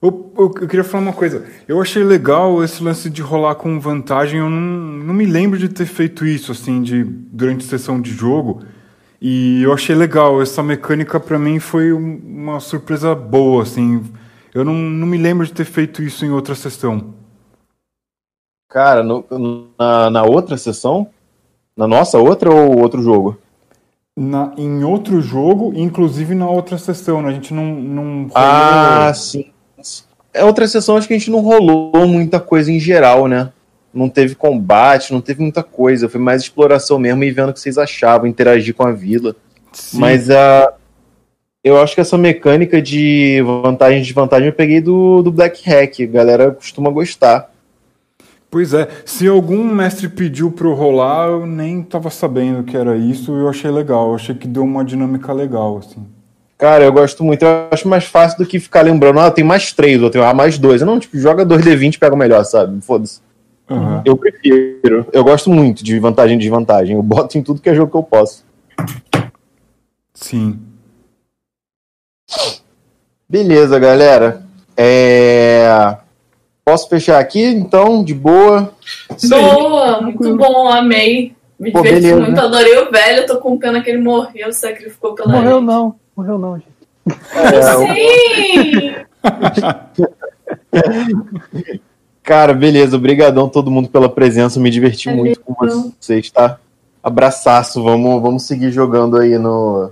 Eu, eu- eu queria falar uma coisa. Eu achei legal esse lance de rolar com vantagem. Eu não, não me lembro de ter feito isso, assim, de, durante a sessão de jogo. E eu achei legal. Essa mecânica, pra mim, foi um- uma surpresa boa, assim. Eu não, não me lembro de ter feito isso em outra sessão. Cara, no- na, na outra sessão? Na nossa outra ou outro jogo? Na, em outro jogo, inclusive na outra sessão, né? A gente não, não rolou- Ah, sim. É outra sessão, acho que a gente não rolou muita coisa em geral, né? Não teve combate, não teve muita coisa. Foi mais exploração mesmo e vendo o que vocês achavam, interagir com a vila. Sim. Mas a. eu acho que essa mecânica de vantagem e desvantagem eu peguei do, do Black Hack. A galera costuma gostar. Pois é, se algum mestre pediu pra eu rolar, eu nem tava sabendo que era isso e eu achei legal. Eu achei que deu uma dinâmica legal, assim. Cara, eu gosto muito. Eu acho mais fácil do que ficar lembrando, ah, tenho mais três, ou eu tenho ah, mais dois. Não, tipo, joga 2D20 e pega o melhor, sabe? Foda-se. Aham. Eu prefiro. Eu gosto muito de vantagem e desvantagem. Eu boto em tudo que é jogo que eu posso. Sim. Beleza, galera. É... Posso fechar aqui, então, de boa. Boa, muito bom, amei. Me Pô, diverti beleza. muito, adorei o velho, tô com pena que ele morreu, sacrificou pela Morreu gente. não, morreu não, gente. Sim! *laughs* Cara, beleza. Obrigadão todo mundo pela presença. Me diverti Valeu. muito com vocês, tá? Abraçaço. Vamos, vamos seguir jogando aí no,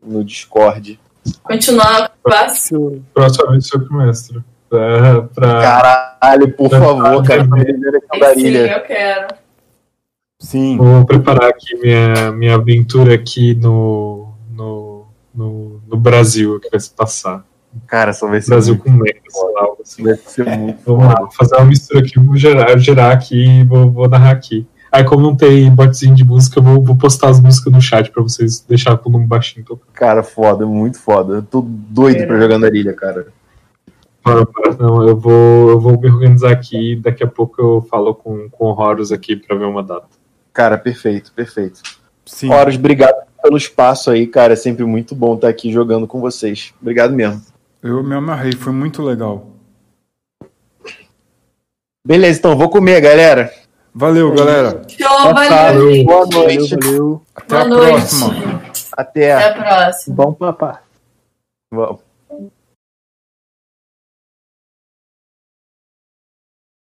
no Discord. Continuar passo. Próxima vez seu mestre. Pra, pra... Caralho, por favor, cara. pra viver aqui Sim, eu quero. Sim. Vou preparar aqui minha, minha aventura aqui no, no, no, Brasil, que vai se passar. Cara, só vai ser Brasil muito, com algo assim. vai ser muito Vamos lá, vou fazer uma mistura aqui, vou gerar, gerar aqui e vou, vou narrar aqui. Aí, como não tem botzinho de música, eu vou, vou postar as músicas no chat pra vocês deixar com o nome baixinho. Então, Cara, foda, muito foda. Eu tô doido pra jogar na ilha, cara. para, para. Não, eu vou, eu vou me organizar aqui e daqui a pouco eu falo com, com o Horus aqui pra ver uma data. Cara, perfeito, perfeito. Sim. Horas, obrigado pelo espaço aí, cara. É sempre muito bom estar aqui jogando com vocês. Obrigado mesmo. Eu me amarrei, foi muito legal. Beleza, então vou comer, galera. Valeu, galera. Show, valeu, gente. Boa Valeu, noite. valeu. Até Boa a noite. próxima. Até. Até a próxima. Bom papá. Vamos.